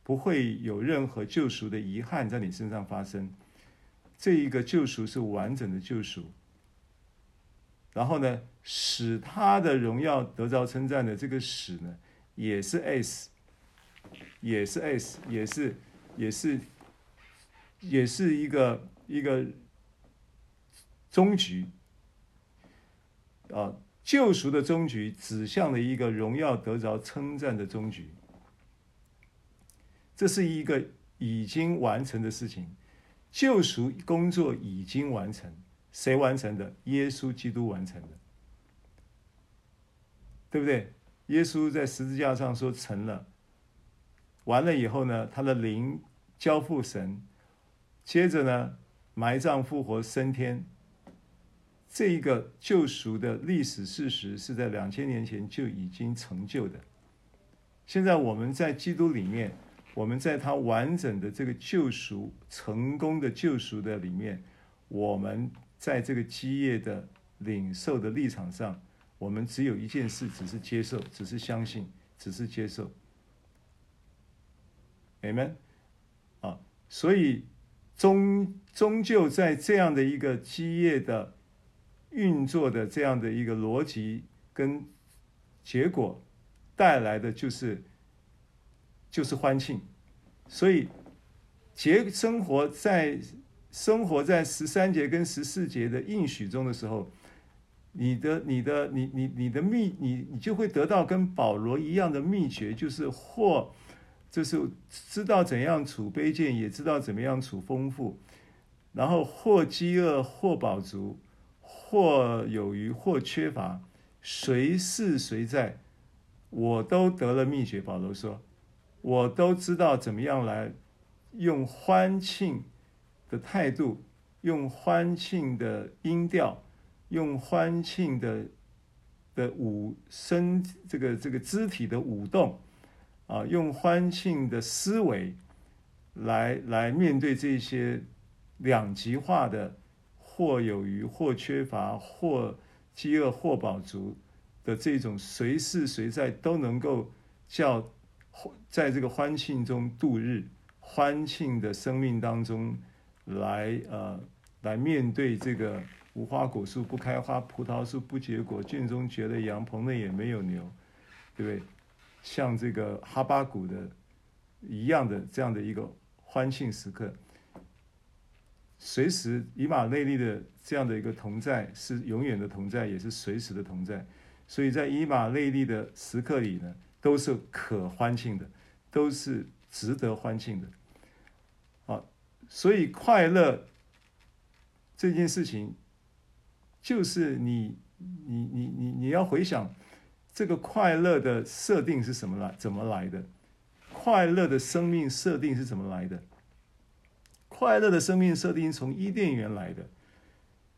[SPEAKER 1] 不会有任何救赎的遗憾在你身上发生。这一个救赎是完整的救赎。然后呢，使他的荣耀得着称赞的这个使呢，也是 s，也是 s，也是也是也是一个一个终局啊。救赎的终局指向了一个荣耀得着称赞的终局，这是一个已经完成的事情。救赎工作已经完成，谁完成的？耶稣基督完成的，对不对？耶稣在十字架上说成了，完了以后呢，他的灵交付神，接着呢，埋葬、复活、升天。这一个救赎的历史事实是在两千年前就已经成就的。现在我们在基督里面，我们在他完整的这个救赎、成功的救赎的里面，我们在这个基业的领受的立场上，我们只有一件事，只是接受，只是相信，只是接受。Amen。啊，所以终终究在这样的一个基业的。运作的这样的一个逻辑跟结果带来的就是就是欢庆，所以结生活在生活在十三节跟十四节的应许中的时候，你的你的你你你的秘你你就会得到跟保罗一样的秘诀，就是或就是知道怎样处卑贱，也知道怎么样处丰富，然后或饥饿或饱足，或有余或缺乏，随是随在，我都得了秘诀。保罗说，我都知道怎么样来用欢庆的态度，用欢庆的音调，用欢庆的的舞身，这个这个肢体的舞动。啊，用欢庆的思维来来面对这些两极化的或有余或缺乏或饥饿或饱足的这种随时随在都能够叫在这个欢庆中度日，欢庆的生命当中来呃来面对这个无花果树不开花，葡萄树不结果，圈中绝了羊，棚内也没有牛，对不对？像这个哈巴谷的一样的这样的一个欢庆时刻，随时以马内利的这样的一个同在是永远的同在，也是随时的同在。所以在以马内利的时刻里呢，都是可欢庆的，都是值得欢庆的。啊，所以快乐这件事情，就是你你你你你要回想。这个快乐的设定是什么来？怎么来的？快乐的生命设定是怎么来的？快乐的生命设定从伊甸园来的。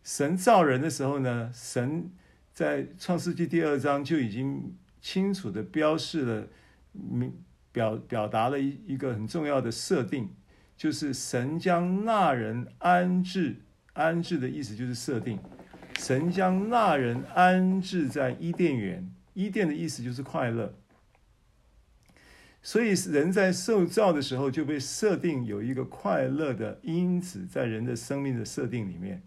[SPEAKER 1] 神造人的时候呢，神在创世纪第二章就已经清楚的标示了，明表表达了一一个很重要的设定，就是神将那人安置，安置的意思就是设定，神将那人安置在伊甸园。伊甸的意思就是快乐，所以人在受造的时候就被设定有一个快乐的因子在人的生命的设定里面，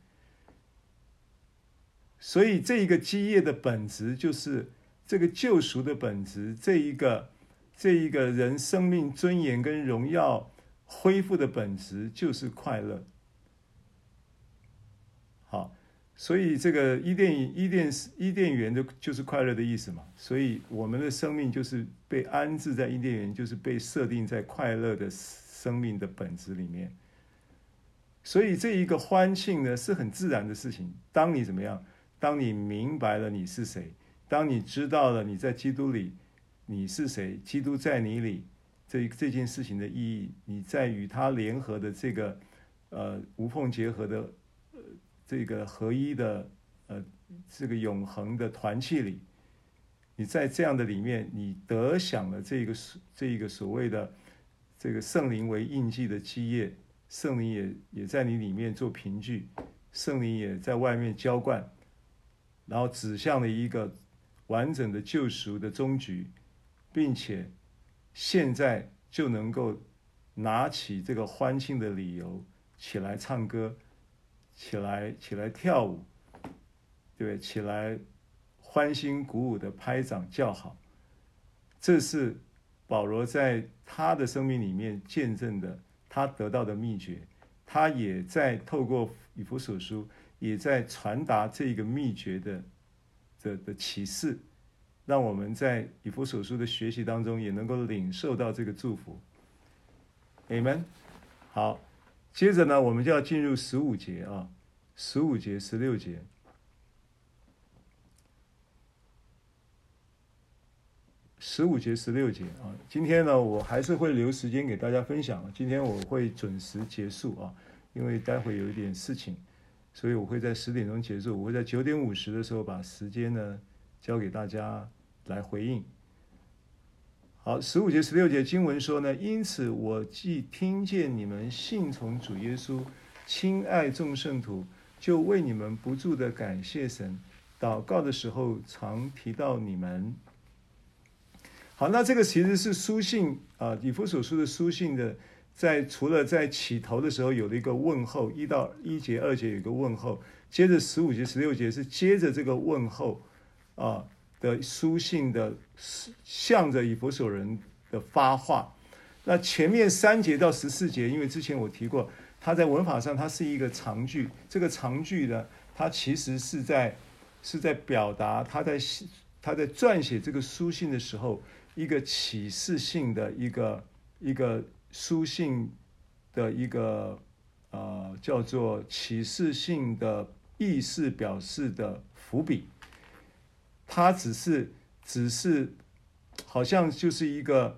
[SPEAKER 1] 所以这一个基业的本质就是这个救赎的本质，这一个这一个人生命尊严跟荣耀恢复的本质就是快乐。好。所以这个伊甸伊甸伊甸园的就是快乐的意思嘛。所以我们的生命就是被安置在伊甸园，就是被设定在快乐的生命的本质里面。所以这一个欢庆呢是很自然的事情。当你怎么样？当你明白了你是谁，当你知道了你在基督里你是谁，基督在你里这这件事情的意义，你在与他联合的这个呃无缝结合的。这个合一的，呃，这个永恒的团契里，你在这样的里面，你得享了这个这一个所谓的这个圣灵为印记的基业，圣灵也也在你里面做凭据，圣灵也在外面浇灌，然后指向了一个完整的救赎的终局，并且现在就能够拿起这个欢庆的理由起来唱歌。起来，起来跳舞，对不对？起来，欢欣鼓舞的拍掌叫好，这是保罗在他的生命里面见证的，他得到的秘诀。他也在透过以弗所书，也在传达这个秘诀的的的启示，让我们在以弗所书的学习当中，也能够领受到这个祝福。Amen。好。接着呢，我们就要进入十五节啊，十五节、十六节，十五节、十六节啊。今天呢，我还是会留时间给大家分享。今天我会准时结束啊，因为待会有一点事情，所以我会在十点钟结束。我会在九点五十的时候把时间呢交给大家来回应。好，十五节、十六节经文说呢，因此我既听见你们信从主耶稣，亲爱众圣徒，就为你们不住的感谢神，祷告的时候常提到你们。好，那这个其实是书信啊，以弗所书的书信的，在除了在起头的时候有了一个问候，一到一节、二节有一个问候，接着十五节、十六节是接着这个问候啊。的书信的向着以弗所人的发话，那前面三节到十四节，因为之前我提过，它在文法上它是一个长句，这个长句呢，它其实是在是在表达他在他在撰写这个书信的时候，一个启示性的一个一个书信的一个呃叫做启示性的意思表示的伏笔，他只是只是好像就是一个。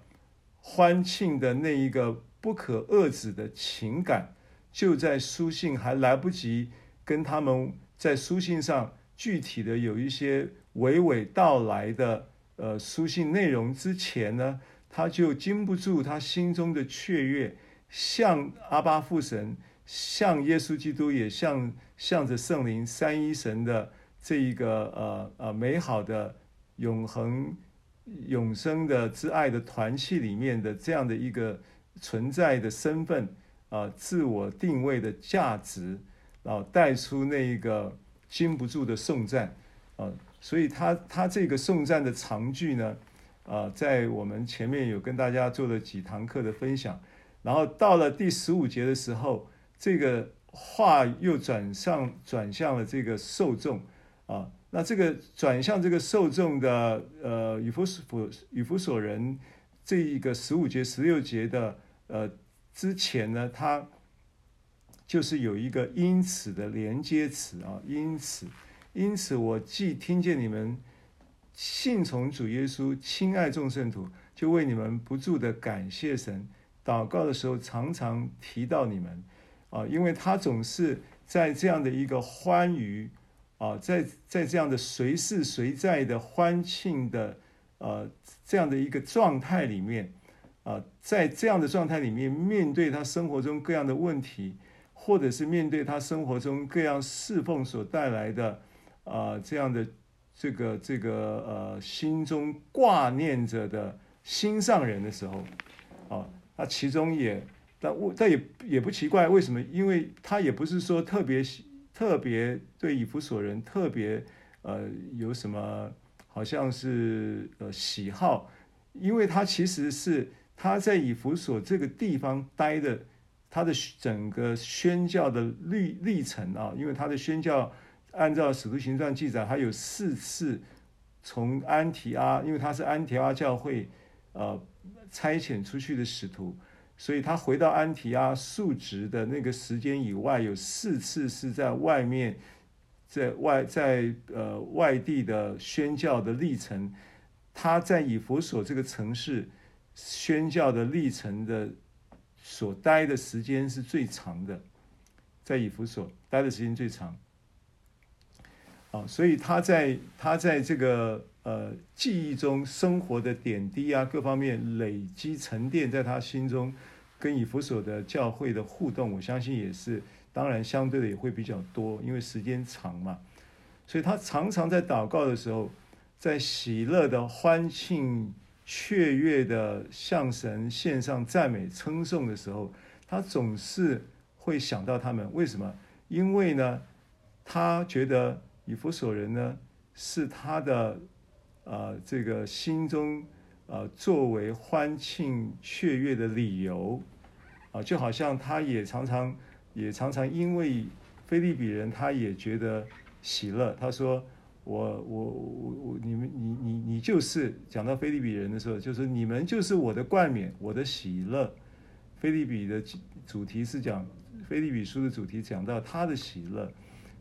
[SPEAKER 1] 欢庆的那一个不可遏止的情感，就在书信还来不及跟他们在书信上具体的有一些娓娓道来的呃书信内容之前呢，他就禁不住他心中的雀跃，向阿巴父神，向耶稣基督，也向向着圣灵三一神的这一个呃呃美好的永恒。永生的之爱的团契里面的这样的一个存在的身份啊，自我定位的价值啊，带出那一个禁不住的颂赞啊，所以他他这个颂赞的长句呢啊，在我们前面有跟大家做了几堂课的分享，然后到了第十五节的时候，这个话又转向转向了这个受众啊。那这个转向这个受众的呃以弗所以弗所人这一个十五节十六节的呃之前呢，他就是有一个因此的连接词啊，因此因此我既听见你们信从主耶稣，亲爱众圣徒，就为你们不住的感谢神，祷告的时候常常提到你们啊，因为他总是在这样的一个欢愉。啊，在在这样的随事随在的欢庆的呃这样的一个状态里面，啊，在这样的状态里面，面对他生活中各样的问题，或者是面对他生活中各样侍奉所带来的啊这样的这个这个呃心中挂念着的心上人的时候，啊，那其中也但我但也也不奇怪，为什么？因为他也不是说特别喜。特别对以弗所人特别呃有什么好像是呃喜好，因为他其实是他在以弗所这个地方待的，他的整个宣教的历历程啊，因为他的宣教按照使徒行传记载，他有四次从安提阿，因为他是安提阿教会呃差遣出去的使徒。所以他回到安提阿述职的那个时间以外，有四次是在外面，在外在呃外地的宣教的历程。他在以弗所这个城市宣教的历程的所待的时间是最长的，在以弗所待的时间最长。啊，所以他在他在这个呃记忆中生活的点滴啊，各方面累积沉淀在他心中，跟以弗所的教会的互动，我相信也是，当然相对的也会比较多，因为时间长嘛。所以他常常在祷告的时候，在喜乐的欢庆雀跃的向神献上赞美称颂的时候，他总是会想到他们。为什么？因为呢，他觉得。以弗所人呢，是他的，呃，这个心中，呃，作为欢庆雀跃的理由，啊、就好像他也常常，也常常因为腓立比人，他也觉得喜乐。他说：“我我我我，你们你你你就是讲到腓立比人的时候，就是你们就是我的冠冕，我的喜乐。”腓立比的主题是讲腓立比书的主题讲到他的喜乐，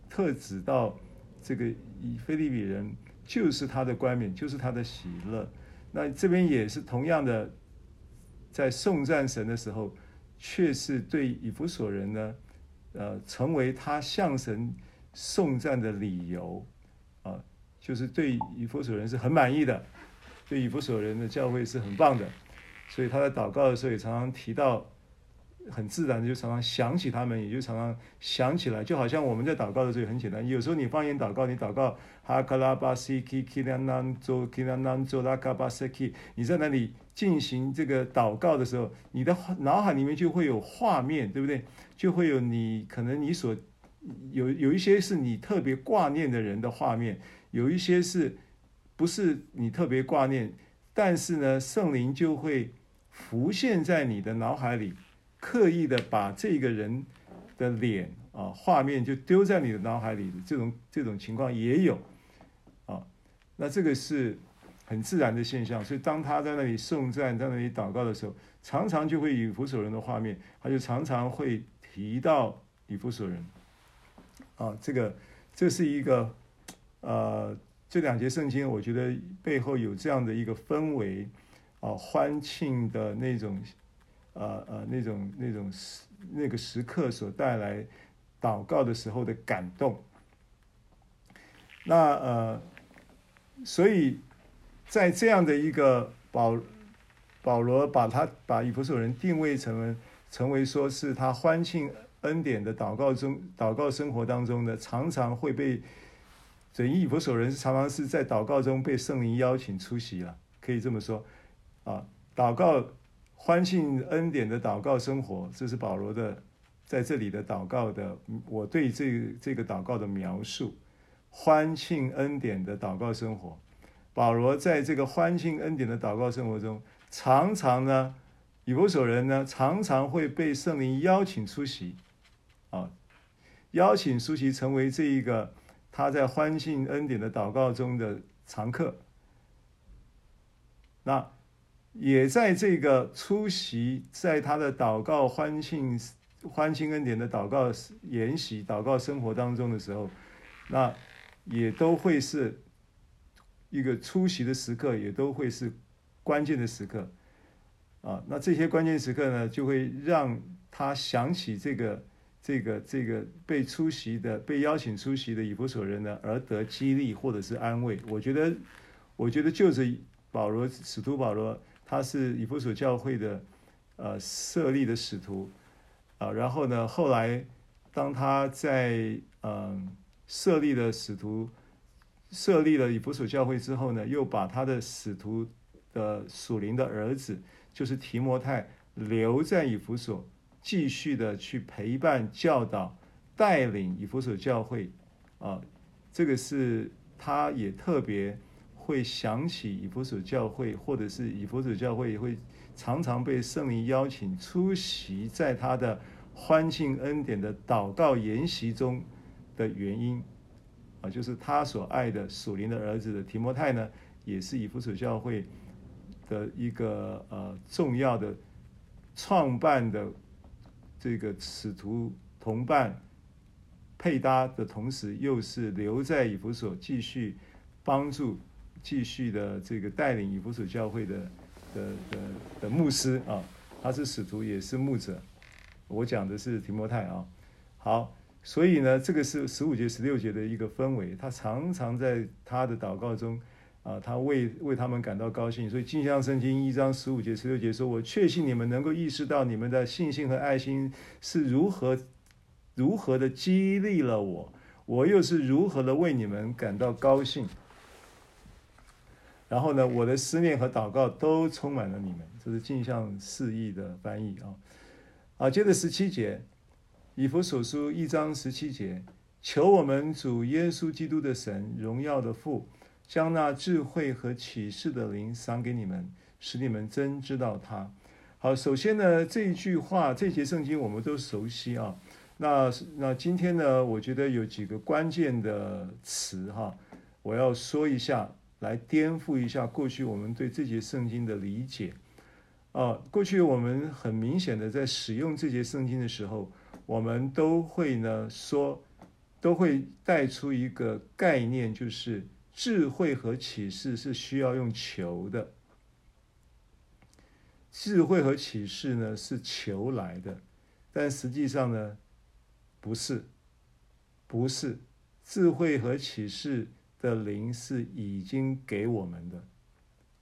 [SPEAKER 1] 特指到。这个以菲利比人就是他的冠冕，就是他的喜乐。那这边也是同样的，在颂赞神的时候，却是对以弗所人呢，呃，成为他向神颂赞的理由啊，就是对以弗所人是很满意的，对以弗所人的教会是很棒的，所以他在祷告的时候也常常提到。很自然的就常常想起他们，也就常常想起来，就好像我们在祷告的时候也很简单。有时候你方言祷告，你祷告哈卡拉巴西基基拉南佐基拉南佐拉卡巴西基，你在那里进行这个祷告的时候，你的脑海里面就会有画面，对不对？就会有你可能你所有有一些是你特别挂念的人的画面，有一些是不是你特别挂念，但是呢，圣灵就会浮现在你的脑海里，刻意的把这个人的脸啊画面就丢在你的脑海里这种这种情况也有啊，那这个是很自然的现象。所以当他在那里颂赞，在那里祷告的时候，常常就会以弗所人的画面，他就常常会提到以弗所人啊，这个这是一个呃。这两节圣经，我觉得背后有这样的一个氛围，啊，欢庆的那种，呃呃，那种那种时那个时刻所带来祷告的时候的感动。那呃，所以在这样的一个保保罗把他把以弗所人定位成为成为说是他欢庆恩典的祷告中祷告生活当中呢，常常会被。所以以弗所人常常是在祷告中被圣灵邀请出席了，可以这么说，啊，祷告欢庆恩典的祷告生活，这是保罗的在这里的祷告的，我对这这个祷告的描述，欢庆恩典的祷告生活，保罗在这个欢庆恩典的祷告生活中，常常呢，以弗所人呢，常常会被圣灵邀请出席，啊，邀请出席成为这一个。他在欢庆恩典的祷告中的常客，那也在这个出席在他的祷告欢庆欢庆恩典的祷告研习祷告生活当中的时候，那也都会是一个出席的时刻，也都会是关键的时刻啊。那这些关键时刻呢，就会让他想起这个。这个这个被出席的被邀请出席的以弗所人呢，而得激励或者是安慰。我觉得，我觉得就是保罗使徒保罗，他是以弗所教会的呃设立的使徒啊、然后呢，后来当他在嗯、设立了使徒设立了以弗所教会之后呢，又把他的使徒的属灵的儿子，就是提摩太留在以弗所。继续的去陪伴、教导、带领以弗所教会，啊，这个是他也特别会想起以弗所教会，或者是以弗所教会也会常常被圣灵邀请出席在他的欢庆恩典的祷告研习中的原因，啊，就是他所爱的属灵的儿子的提摩太呢，也是以弗所教会的一个呃重要的创办的。这个使徒同伴配搭的同时，又是留在以弗所继续帮助、继续的这个带领以弗所教会的的的的牧师啊，他是使徒也是牧者。我讲的是提摩太啊。好，所以呢，这个是十五节、十六节的一个氛围。他常常在他的祷告中。啊，他为为他们感到高兴，所以镜像圣经一章十五节、十六节说：“我确信你们能够意识到你们的信心和爱心是如何如何的激励了我，我又是如何的为你们感到高兴。然后呢，我的思念和祷告都充满了你们。”这是镜像释义的翻译啊。啊，接着十七节，以弗所书一章十七节，求我们主耶稣基督的神，荣耀的父。将那智慧和启示的灵赏给你们，使你们真知道他。好，首先呢，这一句话，这节圣经我们都熟悉啊。那那今天呢，我觉得有几个关键的词哈，我要说一下，来颠覆一下过去我们对这节圣经的理解。啊，过去我们很明显的在使用这节圣经的时候，我们都会呢说，都会带出一个概念，就是。智慧和启示是需要用求的，智慧和启示呢是求来的，但实际上呢不是，不是，智慧和启示的灵是已经给我们的，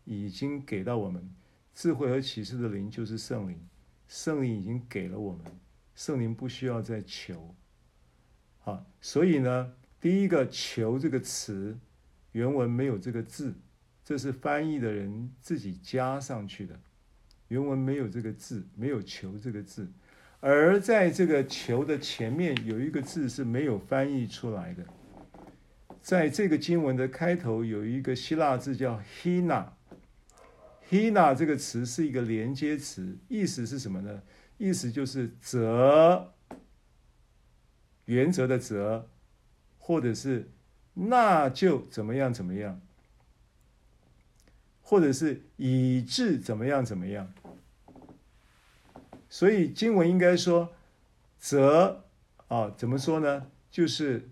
[SPEAKER 1] 已经给到我们，智慧和启示的灵就是圣灵，圣灵已经给了我们，圣灵不需要再求，好，所以呢，第一个“求”这个词。原文没有这个字，这是翻译的人自己加上去的。原文没有这个字，没有“求”这个字，而在这个“求”的前面有一个字是没有翻译出来的。在这个经文的开头有一个希腊字叫 hina hina 这个词是一个连接词，意思是什么呢？意思就是则，原则的则，或者是那就怎么样怎么样，或者是以致怎么样怎么样。所以经文应该说，则啊，怎么说呢？就是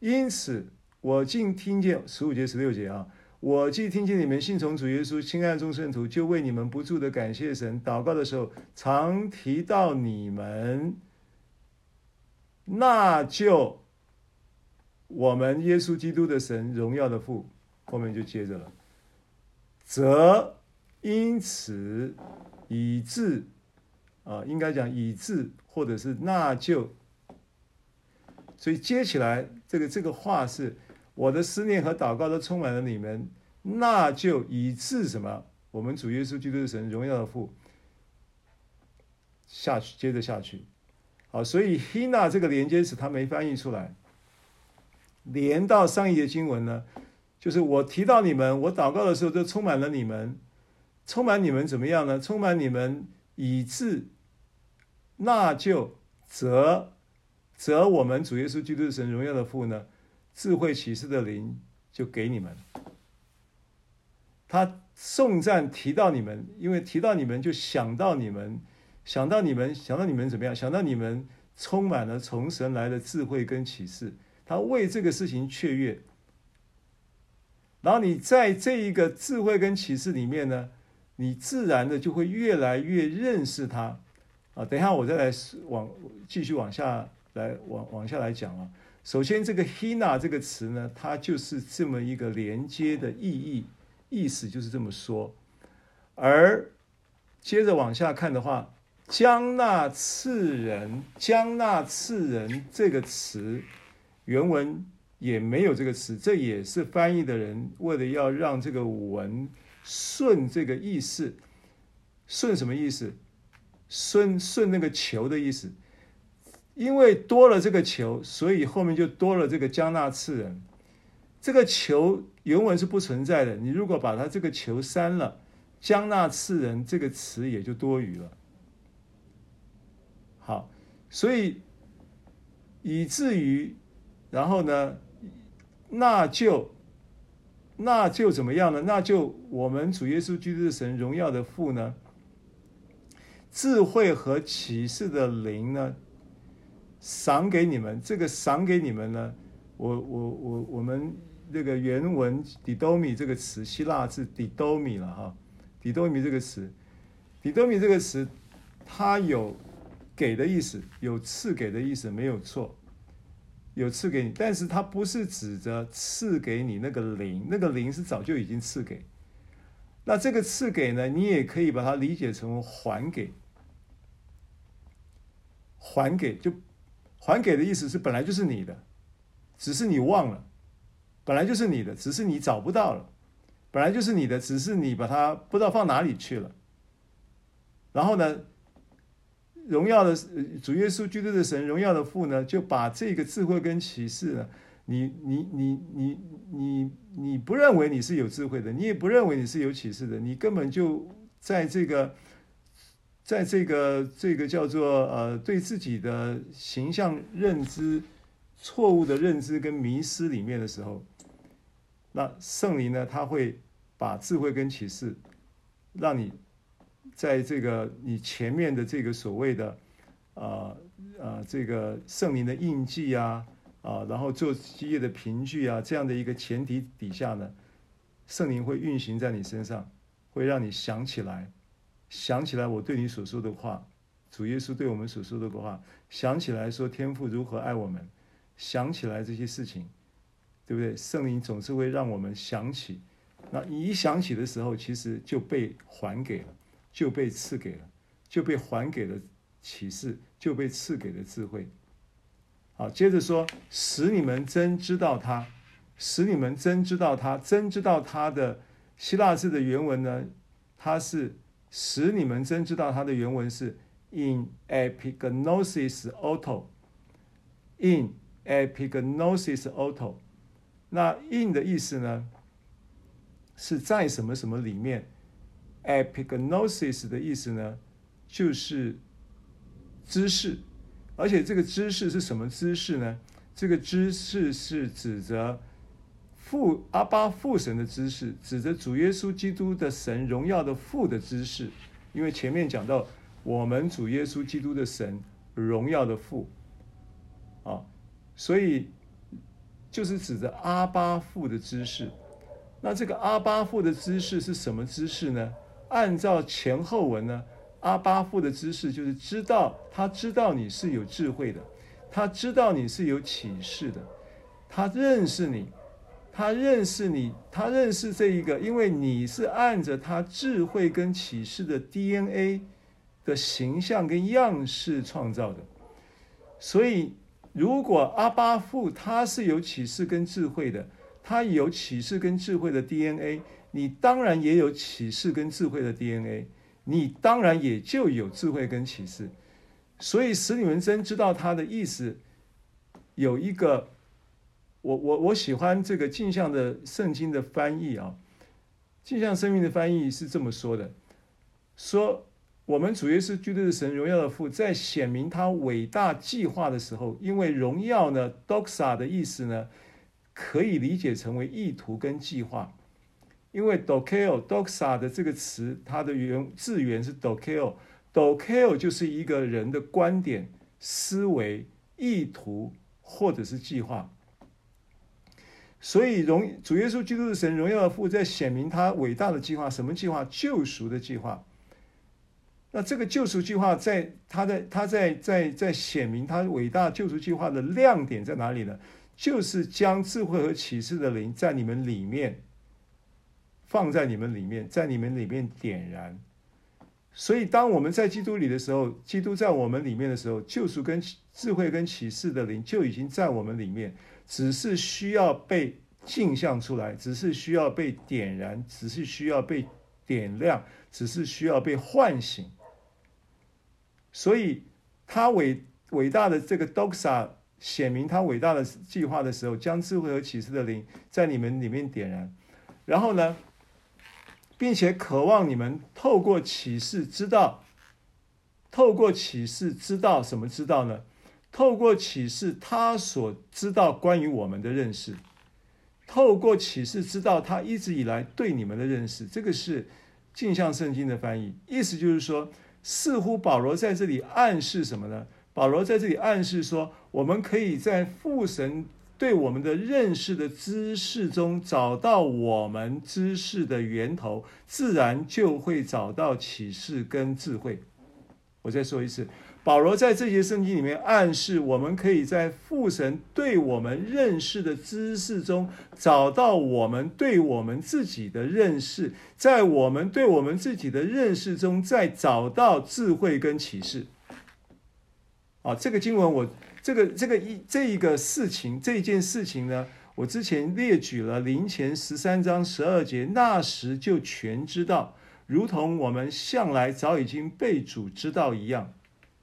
[SPEAKER 1] 因此，我竟听见十五节、十六节啊。我既听见你们信从主耶稣，亲爱众圣徒，就为你们不住的感谢神。祷告的时候，常提到你们，那就我们耶稣基督的神荣耀的父，后面就接着了，则因此以致啊，应该讲以致，或者是那就，所以接起来这个这个话是。我的思念和祷告都充满了你们，那就以致什么？我们主耶稣基督的神荣耀的父下去，接着下去，好，所以 hina 这个连接词他没翻译出来，连到上一节经文呢，就是我提到你们，我祷告的时候都充满了你们，充满你们怎么样呢？充满你们以致，那就则则我们主耶稣基督的神荣耀的父呢？智慧启示的灵就给你们。他颂赞提到你们，因为提到你们就想到你们，想到你们，想到你们怎么样？想到你们充满了从神来的智慧跟启示，他为这个事情雀跃。然后你在这一个智慧跟启示里面呢，你自然的就会越来越认识他。啊，等一下我再来往继续往下来往往下来讲啊。首先，这个 hina 这个词呢，它就是这么一个连接的意义，意思就是这么说。而接着往下看的话，将那次人，将那次人这个词，原文也没有这个词，这也是翻译的人为了要让这个文顺这个意思，顺什么意思？顺顺那个球的意思。因为多了这个球，所以后面就多了这个将那赐人。这个球原文是不存在的。你如果把它这个球删了，将那赐人这个词也就多余了。好，所以以至于，然后呢，那就那就怎么样呢？那就我们主耶稣基督的神荣耀的父呢，智慧和启示的灵呢，赏给你们，这个赏给你们呢？我我我我们这个原文 didomi 这个词，希腊字 didomi 了哈，didomi 这个词，didomi 这个词，它有给的意思，有赐给的意思，没有错，有赐给你，但是它不是指着赐给你那个灵，那个灵是早就已经赐给。那这个赐给呢，你也可以把它理解成还给，还给就。还给的意思是本来就是你的，只是你忘了；本来就是你的，只是你找不到了；本来就是你的，只是你把它不知道放哪里去了。然后呢，荣耀的主耶稣基督的神，荣耀的父呢，就把这个智慧跟启示呢，你你你你你你不认为你是有智慧的，你也不认为你是有启示的，你根本就在这个。在这个这个叫做呃对自己的形象认知错误的认知跟迷失里面的时候，那圣灵呢，他会把智慧跟启示，让你在这个你前面的这个所谓的啊啊、呃呃、这个圣灵的印记啊啊，然后做基业的凭据啊这样的一个前提底下呢，圣灵会运行在你身上，会让你想起来。想起来我对你所说的话，主耶稣对我们所说的话，想起来说天父如何爱我们，想起来这些事情，对不对？圣灵总是会让我们想起，那你一想起的时候，其实就被还给了，就被赐给了，就被还给了启示，就被赐给了智慧。好，接着说，使你们真知道他，使你们真知道他，真知道他的希腊字的原文呢，它是。使你们真知道它的原文是 in epignosis auto，in epignosis auto。那 in 的意思呢，是在什么什么里面。epignosis 的意思呢，就是知识，而且这个知识是什么知识呢？这个知识是指着父阿巴父神的知识，指着主耶稣基督的神荣耀的父的知识。因为前面讲到我们主耶稣基督的神荣耀的父，啊，所以就是指着阿巴父的知识。那这个阿巴父的知识是什么知识呢？按照前后文呢，阿巴父的知识就是知道，他知道你是有智慧的，他知道你是有启示的，他认识你，他认识你，他认识这一个，因为你是按着他智慧跟启示的 DNA 的形象跟样式创造的，所以如果阿巴父他是有启示跟智慧的。他有启示跟智慧的 DNA，你当然也有启示跟智慧的 DNA，你当然也就有智慧跟启示。所以使女们真知道他的意思，有一个，我我我喜欢这个镜像的圣经的翻译啊，镜像生命的翻译是这么说的：说我们主耶稣基督的神荣耀的父，在显明他伟大计划的时候，因为荣耀呢，doxa 的意思呢。可以理解成为意图跟计划，因为 dokeo doxa 的这个词，它的原字源是 dokeo，dokeo 就是一个人的观点、思维、意图或者是计划。所以荣主耶稣基督的神荣耀的父在显明他伟大的计划，什么计划？救赎的计划。那这个救赎计划在他在他在在在显明他伟大救赎计划的亮点在哪里呢？就是将智慧和启示的灵在你们里面，放在你们里面，在你们里面点燃。所以，当我们在基督里的时候，基督在我们里面的时候，救赎跟智慧跟启示的灵就已经在我们里面，只是需要被镜像出来，只是需要被点燃，只是需要被点亮，只是需要被唤醒。所以，他伟伟大的这个 Doxa。显明他伟大的计划的时候，将智慧和启示的灵在你们里面点燃，然后呢，并且渴望你们透过启示知道，透过启示知道什么？知道呢？透过启示，他所知道关于我们的认识，透过启示知道他一直以来对你们的认识。这个是镜像圣经的翻译，意思就是说，似乎保罗在这里暗示什么呢？保罗在这里暗示说，我们可以在父神对我们的认识的知识中找到我们知识的源头，自然就会找到启示跟智慧。我再说一次，保罗在这些圣经里面暗示，我们可以在父神对我们认识的知识中找到我们对我们自己的认识，在我们对我们自己的认识中再找到智慧跟启示。啊，这个经文我这个这个一这一个事情这件事情呢，我之前列举了林前十三章十二节，那时就全知道，如同我们向来早已经被主知道一样。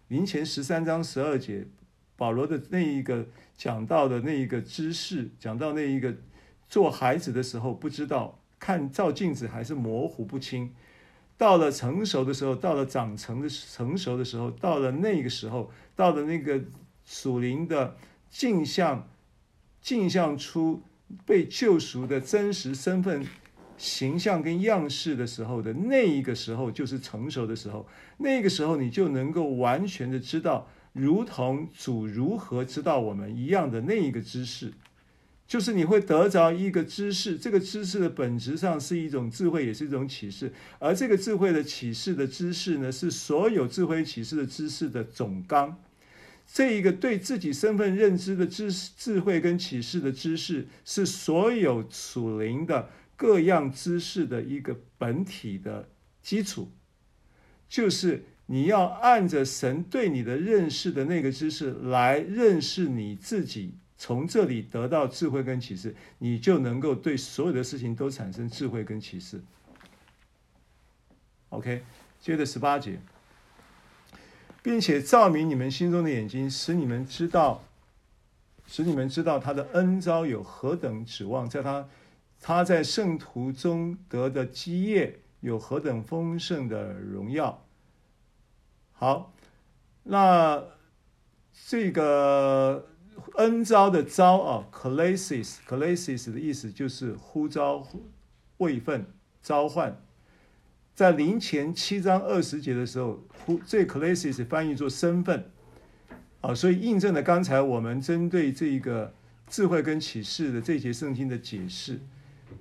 [SPEAKER 1] 林前十三章十二节，保罗的那一个讲到的那一个知识，讲到那一个做孩子的时候不知道，看照镜子还是模糊不清。到了成熟的时候，到了长成的成熟的时候，到了那个时候，到了那个属灵的镜像，镜像出被救赎的真实身份、形象跟样式的时候的那一个时候，就是成熟的时候。那个时候，你就能够完全的知道，如同主如何知道我们一样的那一个知识。就是你会得着一个知识，这个知识的本质上是一种智慧，也是一种启示。而这个智慧的启示的知识呢，是所有智慧启示的知识的总纲。这一个对自己身份认知的知识、智慧跟启示的知识，是所有属灵的各样知识的一个本体的基础。就是你要按着神对你的认识的那个知识来认识你自己。从这里得到智慧跟启示，你就能够对所有的事情都产生智慧跟启示。OK，接着十八节，并且照明你们心中的眼睛，使你们知道，使你们知道他的恩招有何等指望，在他他在圣徒中得的基业有何等丰盛的荣耀。好，那这个恩召的召啊，clasis，clasis 的意思就是呼召、位份、召唤。在林前七章二十节的时候，呼这 clasis 翻译作身份啊，所以印证了刚才我们针对这个智慧跟启示的这节圣经的解释，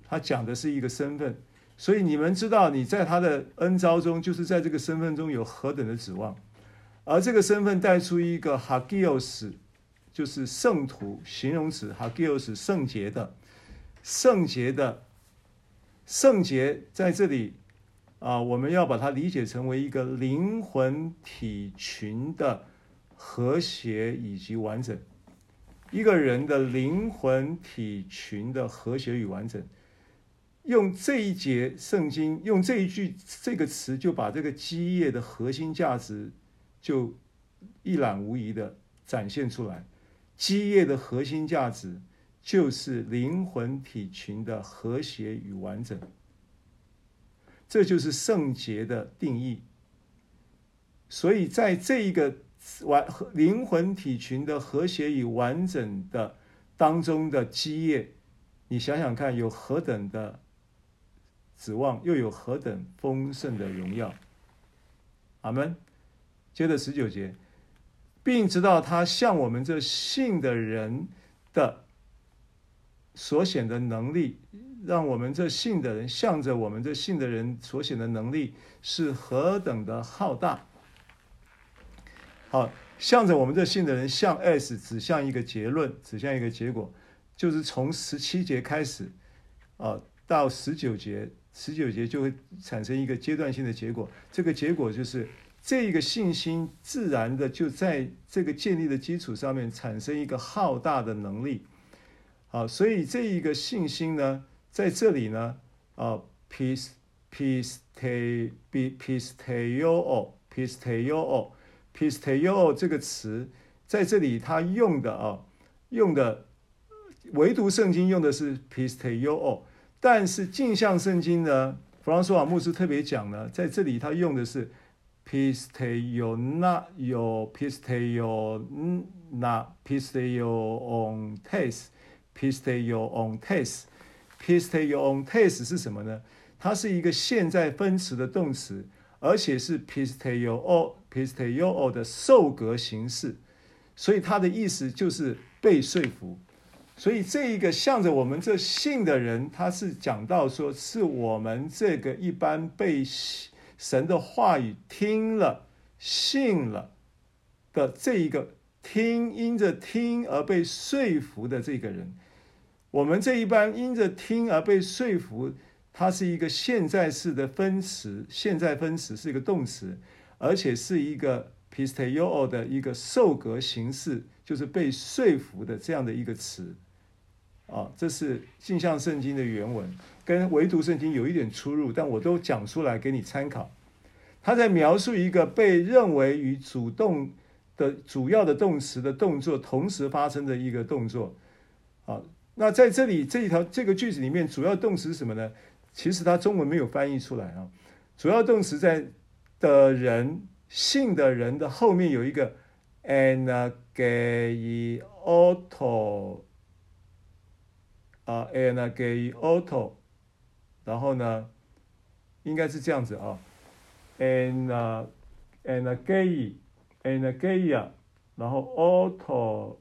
[SPEAKER 1] 他讲的是一个身份。所以你们知道，你在他的恩召中，就是在这个身份中有何等的指望，而这个身份带出一个 hagios，就是圣徒形容词 hagios 圣洁的，圣洁的，圣洁在这里啊，我们要把它理解成为一个灵魂体群的和谐以及完整，一个人的灵魂体群的和谐与完整。用这一节圣经，用这一句这个词，就把这个基业的核心价值就一览无遗的展现出来。基业的核心价值就是灵魂体群的和谐与完整，这就是圣洁的定义。所以，在这一个完灵魂体群的和谐与完整的当中的基业，你想想看，有何等的指望又有何等丰盛的荣耀，阿门。接着十九节，并知道他向我们这信的人的所显的能力，让我们这信的人向着我们这信的人所显的能力是何等的浩大。好，向着我们这信的人，向 S 指向一个结论，指向一个结果，就是从十七节开始，啊，到十九节。十九节就会产生一个阶段性的结果，这个结果就是这个信心自然的就在这个建立的基础上面产生一个浩大的能力。好，所以这一个信心呢，在这里呢，啊，pis piste b，pisteuo pisteuo pisteuo 这个词在这里它用的啊，用的唯独圣经用的是 pisteuo。但是镜像圣经呢，弗朗索瓦牧师特别讲呢，在这里他用的是 pisteio 有 pisteio 那 pisteio ontes pisteio ontes pisteio ontes 是什么呢？它是一个现在分词的动词，而且是 pisteio pisteio 的受格形式，所以它的意思就是被说服。所以这一个向着我们这信的人，他是讲到说，是我们这个一般被神的话语听了、信了的这一个听，因着听而被说服的这个人。我们这一般因着听而被说服，它是一个现在式的分词，现在分词是一个动词，而且是一个 pisteuo 的一个受格形式，就是被说服的这样的一个词。啊，这是镜像圣经的原文，跟唯独圣经有一点出入，但我都讲出来给你参考。他在描述一个被认为与主动的主要的动词的动作同时发生的一个动作。啊，那在这里这一条这个句子里面，主要动词是什么呢？其实它中文没有翻译出来啊。主要动词在的人信的人的后面有一个 anageiotto 啊，anageiotto，然后呢，应该是这样子啊，ana，anagei，anageia，然后 otto，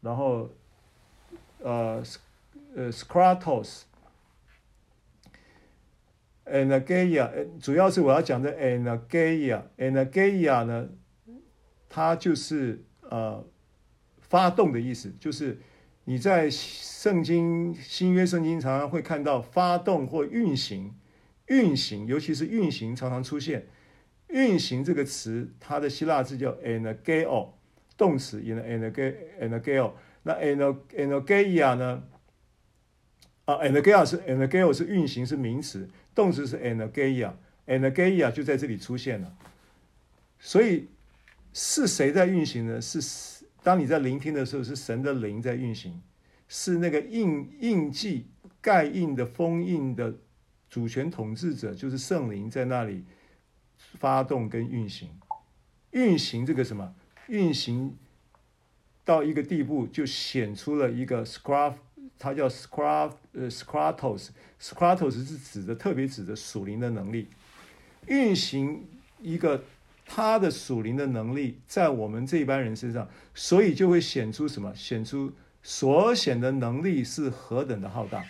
[SPEAKER 1] 然后呃呃 skratos，anageia，主要是我要讲的 anageia，anageia 呢，它就是呃发动的意思，就是。你在圣经新约圣经常常会看到发动或运行，运行，尤其是运行常常出现。运行这个词，它的希腊字叫 energeo，动词 “energe”，“energeo”。那 energeia 呢？啊，energeia 是 energeo 是运行是名词，动词是 energeia，energeia 就在这里出现了。所以是谁在运行呢？是。当你在聆听的时候，是神的灵在运行，是那个印印记盖印的封印的主权统治者就是圣灵在那里发动跟运行，运行这个什么？运行到一个地步，就显出了一个 scrap，它叫 scrap，呃，scratos，scratos 是指的特别指的属灵的能力，运行一个他的属灵的能力在我们这一般人身上，所以就会显出什么？显出所显的能力是何等的浩大。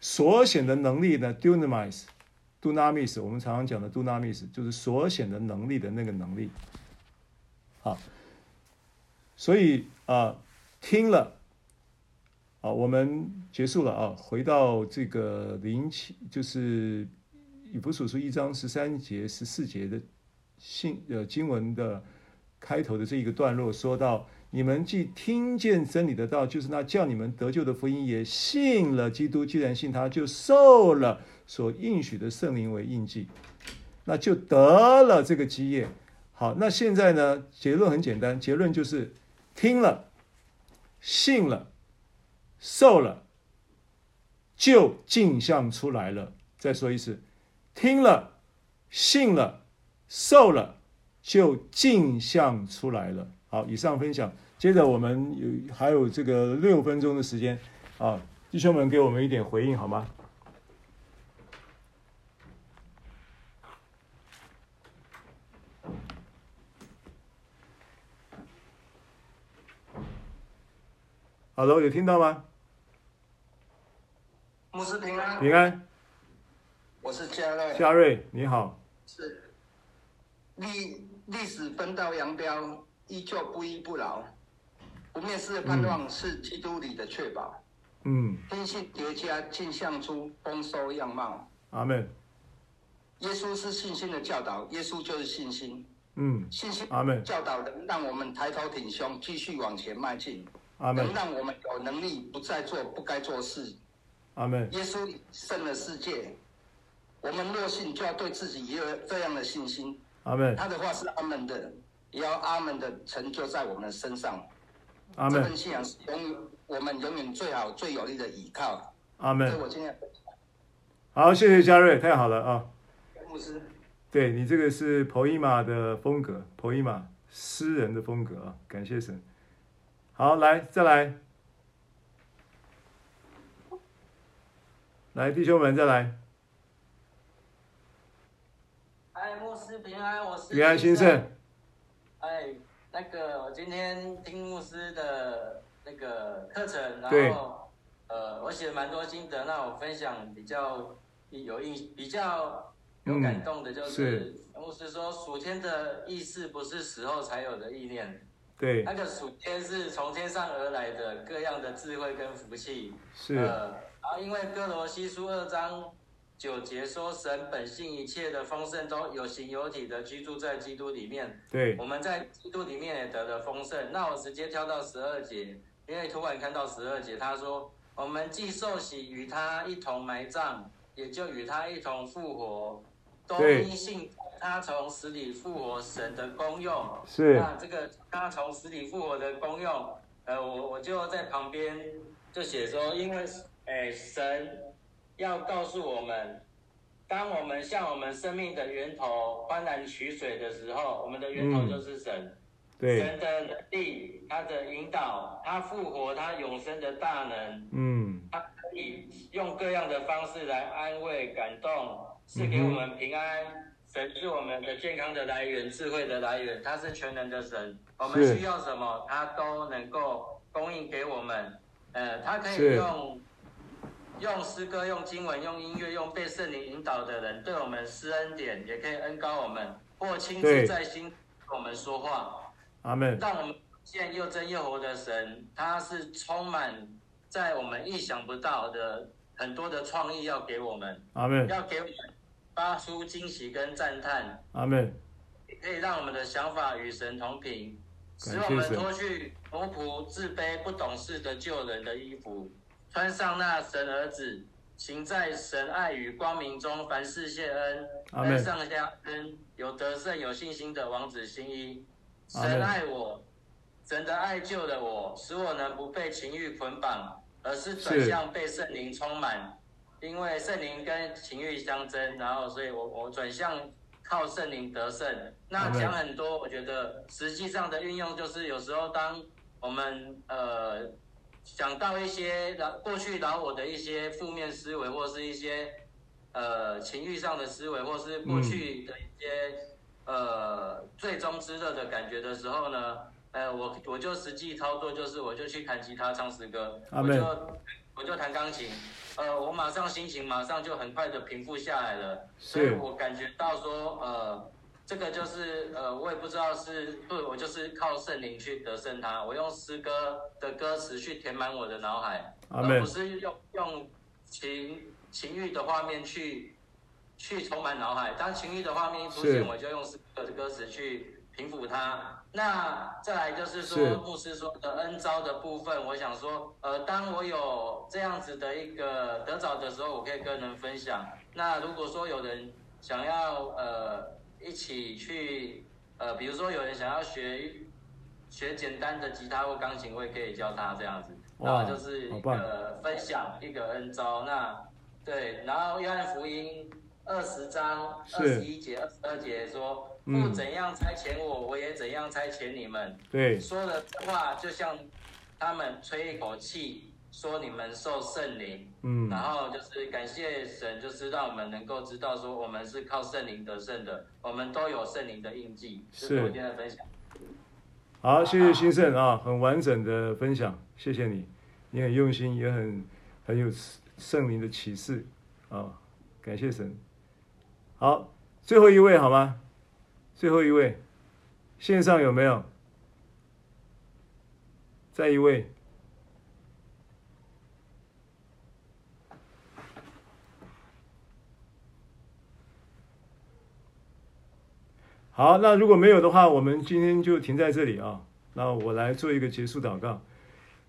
[SPEAKER 1] 所显的能力呢？dunamis，dunamis，我们常常讲的 dunamis，就是所显的能力的那个能力。好，所以啊、听了，啊，我们结束了啊，回到这个零七，就是以弗所书一章十三节、十四节的信呃经文的开头的这一个段落，说到。你们既听见真理的道，就是那叫你们得救的福音，也信了基督。既然信他，就受了所应许的圣灵为印记，那就得了这个基业。好，那现在呢？结论很简单，结论就是听了、信了、受了，就镜像出来了。再说一次，听了、信了、受了，就镜像出来了。好，以上分享。接着我们有还有这个六分钟的时间，啊，弟兄们给我们一点回应好吗？好的，有听到吗？
[SPEAKER 2] 牧师平安。
[SPEAKER 1] 平安。
[SPEAKER 2] 我是嘉瑞。
[SPEAKER 1] 嘉瑞，你好。
[SPEAKER 2] 是。历历史分道扬镳。依旧不依不饶，不灭世的盼望是基督里的确保。
[SPEAKER 1] 嗯，
[SPEAKER 2] 天性叠加，镜像出丰收样貌。
[SPEAKER 1] 阿门。
[SPEAKER 2] 耶稣是信心的教导，耶稣就是信心。
[SPEAKER 1] 嗯，
[SPEAKER 2] 信心。
[SPEAKER 1] 阿门。
[SPEAKER 2] 教导能，让我们抬头挺胸，继续往前迈进。
[SPEAKER 1] 阿门。
[SPEAKER 2] 能让我们有能力不再做不该做事。
[SPEAKER 1] 阿门。
[SPEAKER 2] 耶稣胜了世界，我们若信，就要对自己也有这样的信心。
[SPEAKER 1] 阿门。
[SPEAKER 2] 他的话是阿门的。也要阿门的成就在我们的身上，
[SPEAKER 1] 阿门。
[SPEAKER 2] 这份信仰是永远我们永远最好最有力的依靠。
[SPEAKER 1] 阿门。
[SPEAKER 2] 所以我今天
[SPEAKER 1] 好，谢谢嘉瑞，太好了啊。
[SPEAKER 2] 牧师，
[SPEAKER 1] 对你这个是 Poema 的风格，Poema 诗人的风格啊，感谢神。好，来再来，来弟兄们再来。
[SPEAKER 3] 哎，牧师平安，我是
[SPEAKER 1] 平安先生。
[SPEAKER 3] 哎，那个我今天听牧师的那个课程，然后呃，我写了蛮多心得，那我分享比较有印比较有感动的，就是，牧师说属天的意识不是死后才有的意念，
[SPEAKER 1] 对，
[SPEAKER 3] 那个属天是从天上而来的各样的智慧跟福气，
[SPEAKER 1] 是，
[SPEAKER 3] 呃，然后因为哥罗西书二章。九节说，神本性一切的丰盛都有形有体的居住在基督里面。
[SPEAKER 1] 对，
[SPEAKER 3] 我们在基督里面也得了丰盛。那我直接跳到十二节，因为突然看到十二节，他说：“我们既受洗与他一同埋葬，也就与他一同复活，都因信他从死里复活神的功用。”
[SPEAKER 1] 是。
[SPEAKER 3] 那这个他从死里复活的功用，呃，我我就在旁边就写说，因为哎神。要告诉我们，当我们向我们生命的源头欢然取水的时候，我们的源头就是神。
[SPEAKER 1] 嗯、对。
[SPEAKER 3] 神的能力，他的引导，他复活，他永生的大能。
[SPEAKER 1] 嗯。
[SPEAKER 3] 他可以用各样的方式来安慰、感动，赐给我们平安。嗯、神是我们的健康的来源，智慧的来源，他是全能的神。我们需要什么，他都能够供应给我们。呃，他可以用。用诗歌、用经文、用音乐、用被圣灵引导的人，对我们施恩典，也可以恩高我们，或亲自在心跟我们说话。
[SPEAKER 1] 阿门。让
[SPEAKER 3] 我们见又真又活的神，他是充满在我们意想不到的很多的创意要给我们。
[SPEAKER 1] 阿门。
[SPEAKER 3] 要给我们发出惊喜跟赞叹。
[SPEAKER 1] 阿门。
[SPEAKER 3] 可以让我们的想法与神同频，使我们脱去奴仆、自卑、不懂事的旧人的衣服。穿上那神儿子行在神爱与光明中，凡事谢恩，恩上加恩，有得胜有信心的王子新衣。神爱我，神的爱救了我，使我能不被情欲捆绑，而是转向被圣灵充满。因为圣灵跟情欲相争，然后所以我我转向靠圣灵得胜。那讲很多，我觉得实际上的运用就是有时候当我们呃想到一些老过去老我的一些负面思维，或是一些呃情欲上的思维，或是过去的一些、嗯、呃最终之乐的感觉的时候呢，呃我我就实际操作就是我就去弹吉他唱诗歌，我就。我就弹钢琴，呃，我马上心情马上就很快的平复下来了，所以我感觉到说，呃，这个就是，呃，我也不知道是不，我就是靠圣灵去得胜它，我用诗歌的歌词去填满我的脑海，而不是用用情情欲的画面去去充满脑海。当情欲的画面一出现，我就用诗歌的歌词去平复它。那再来就是说，牧师说的恩招的部分，我想说，呃，当我有这样子的一个得着的时候，我可以跟人分享。那如果说有人想要呃一起去，呃，比如说有人想要学学简单的吉他或钢琴，我也可以教他这样子。然后就是一个分享一个恩招。那对，然后约翰福音二十章二十一节、二十二节说。不怎样差遣我，我也怎样差遣你们。
[SPEAKER 1] 对，
[SPEAKER 3] 说的话就像他们吹一口气，说你们受圣灵。嗯，然后就是感谢神，就是让我们能够知道说我们是靠圣灵得胜的，我们都有圣灵的印记。是，是我今天的分享。
[SPEAKER 1] 好，谢谢兴盛啊，很完整的分享，谢谢你，你很用心，也很很有圣灵的启示啊，感谢神。好，最后一位好吗？最后一位，线上有没有？再一位。好，那如果没有的话，我们今天就停在这里啊。那我来做一个结束祷告。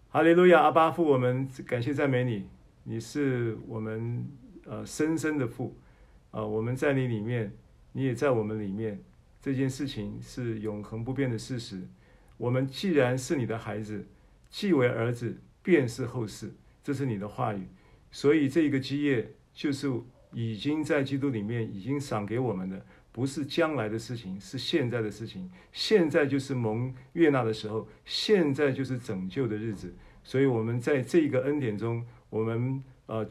[SPEAKER 1] 哈利路亚，阿爸父，我们感谢赞美你，你是我们呃深深的父啊，我们在你里面，你也在我们里面。这件事情是永恒不变的事实。我们既然是你的孩子，既为儿子，便是后嗣。这是你的话语，所以这个基业就是已经在基督里面已经赏给我们的，不是将来的事情，是现在的事情。现在就是蒙悦纳的时候，现在就是拯救的日子。所以，我们在这个恩典中，我们呃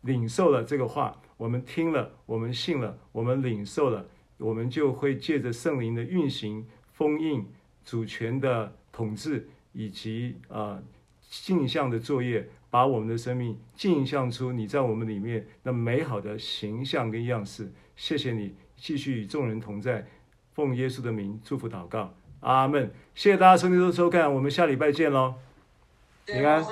[SPEAKER 1] 领受了这个话，我们听了，我们信了，我们领受了。我们就会借着圣灵的运行、封印、主权的统治，以及啊镜像的作业，把我们的生命镜像出你在我们里面那美好的形象跟样式。谢谢你，继续与众人同在，奉耶稣的名祝福祷告，阿门。谢谢大家收听收收看，我们下礼拜见喽，平安。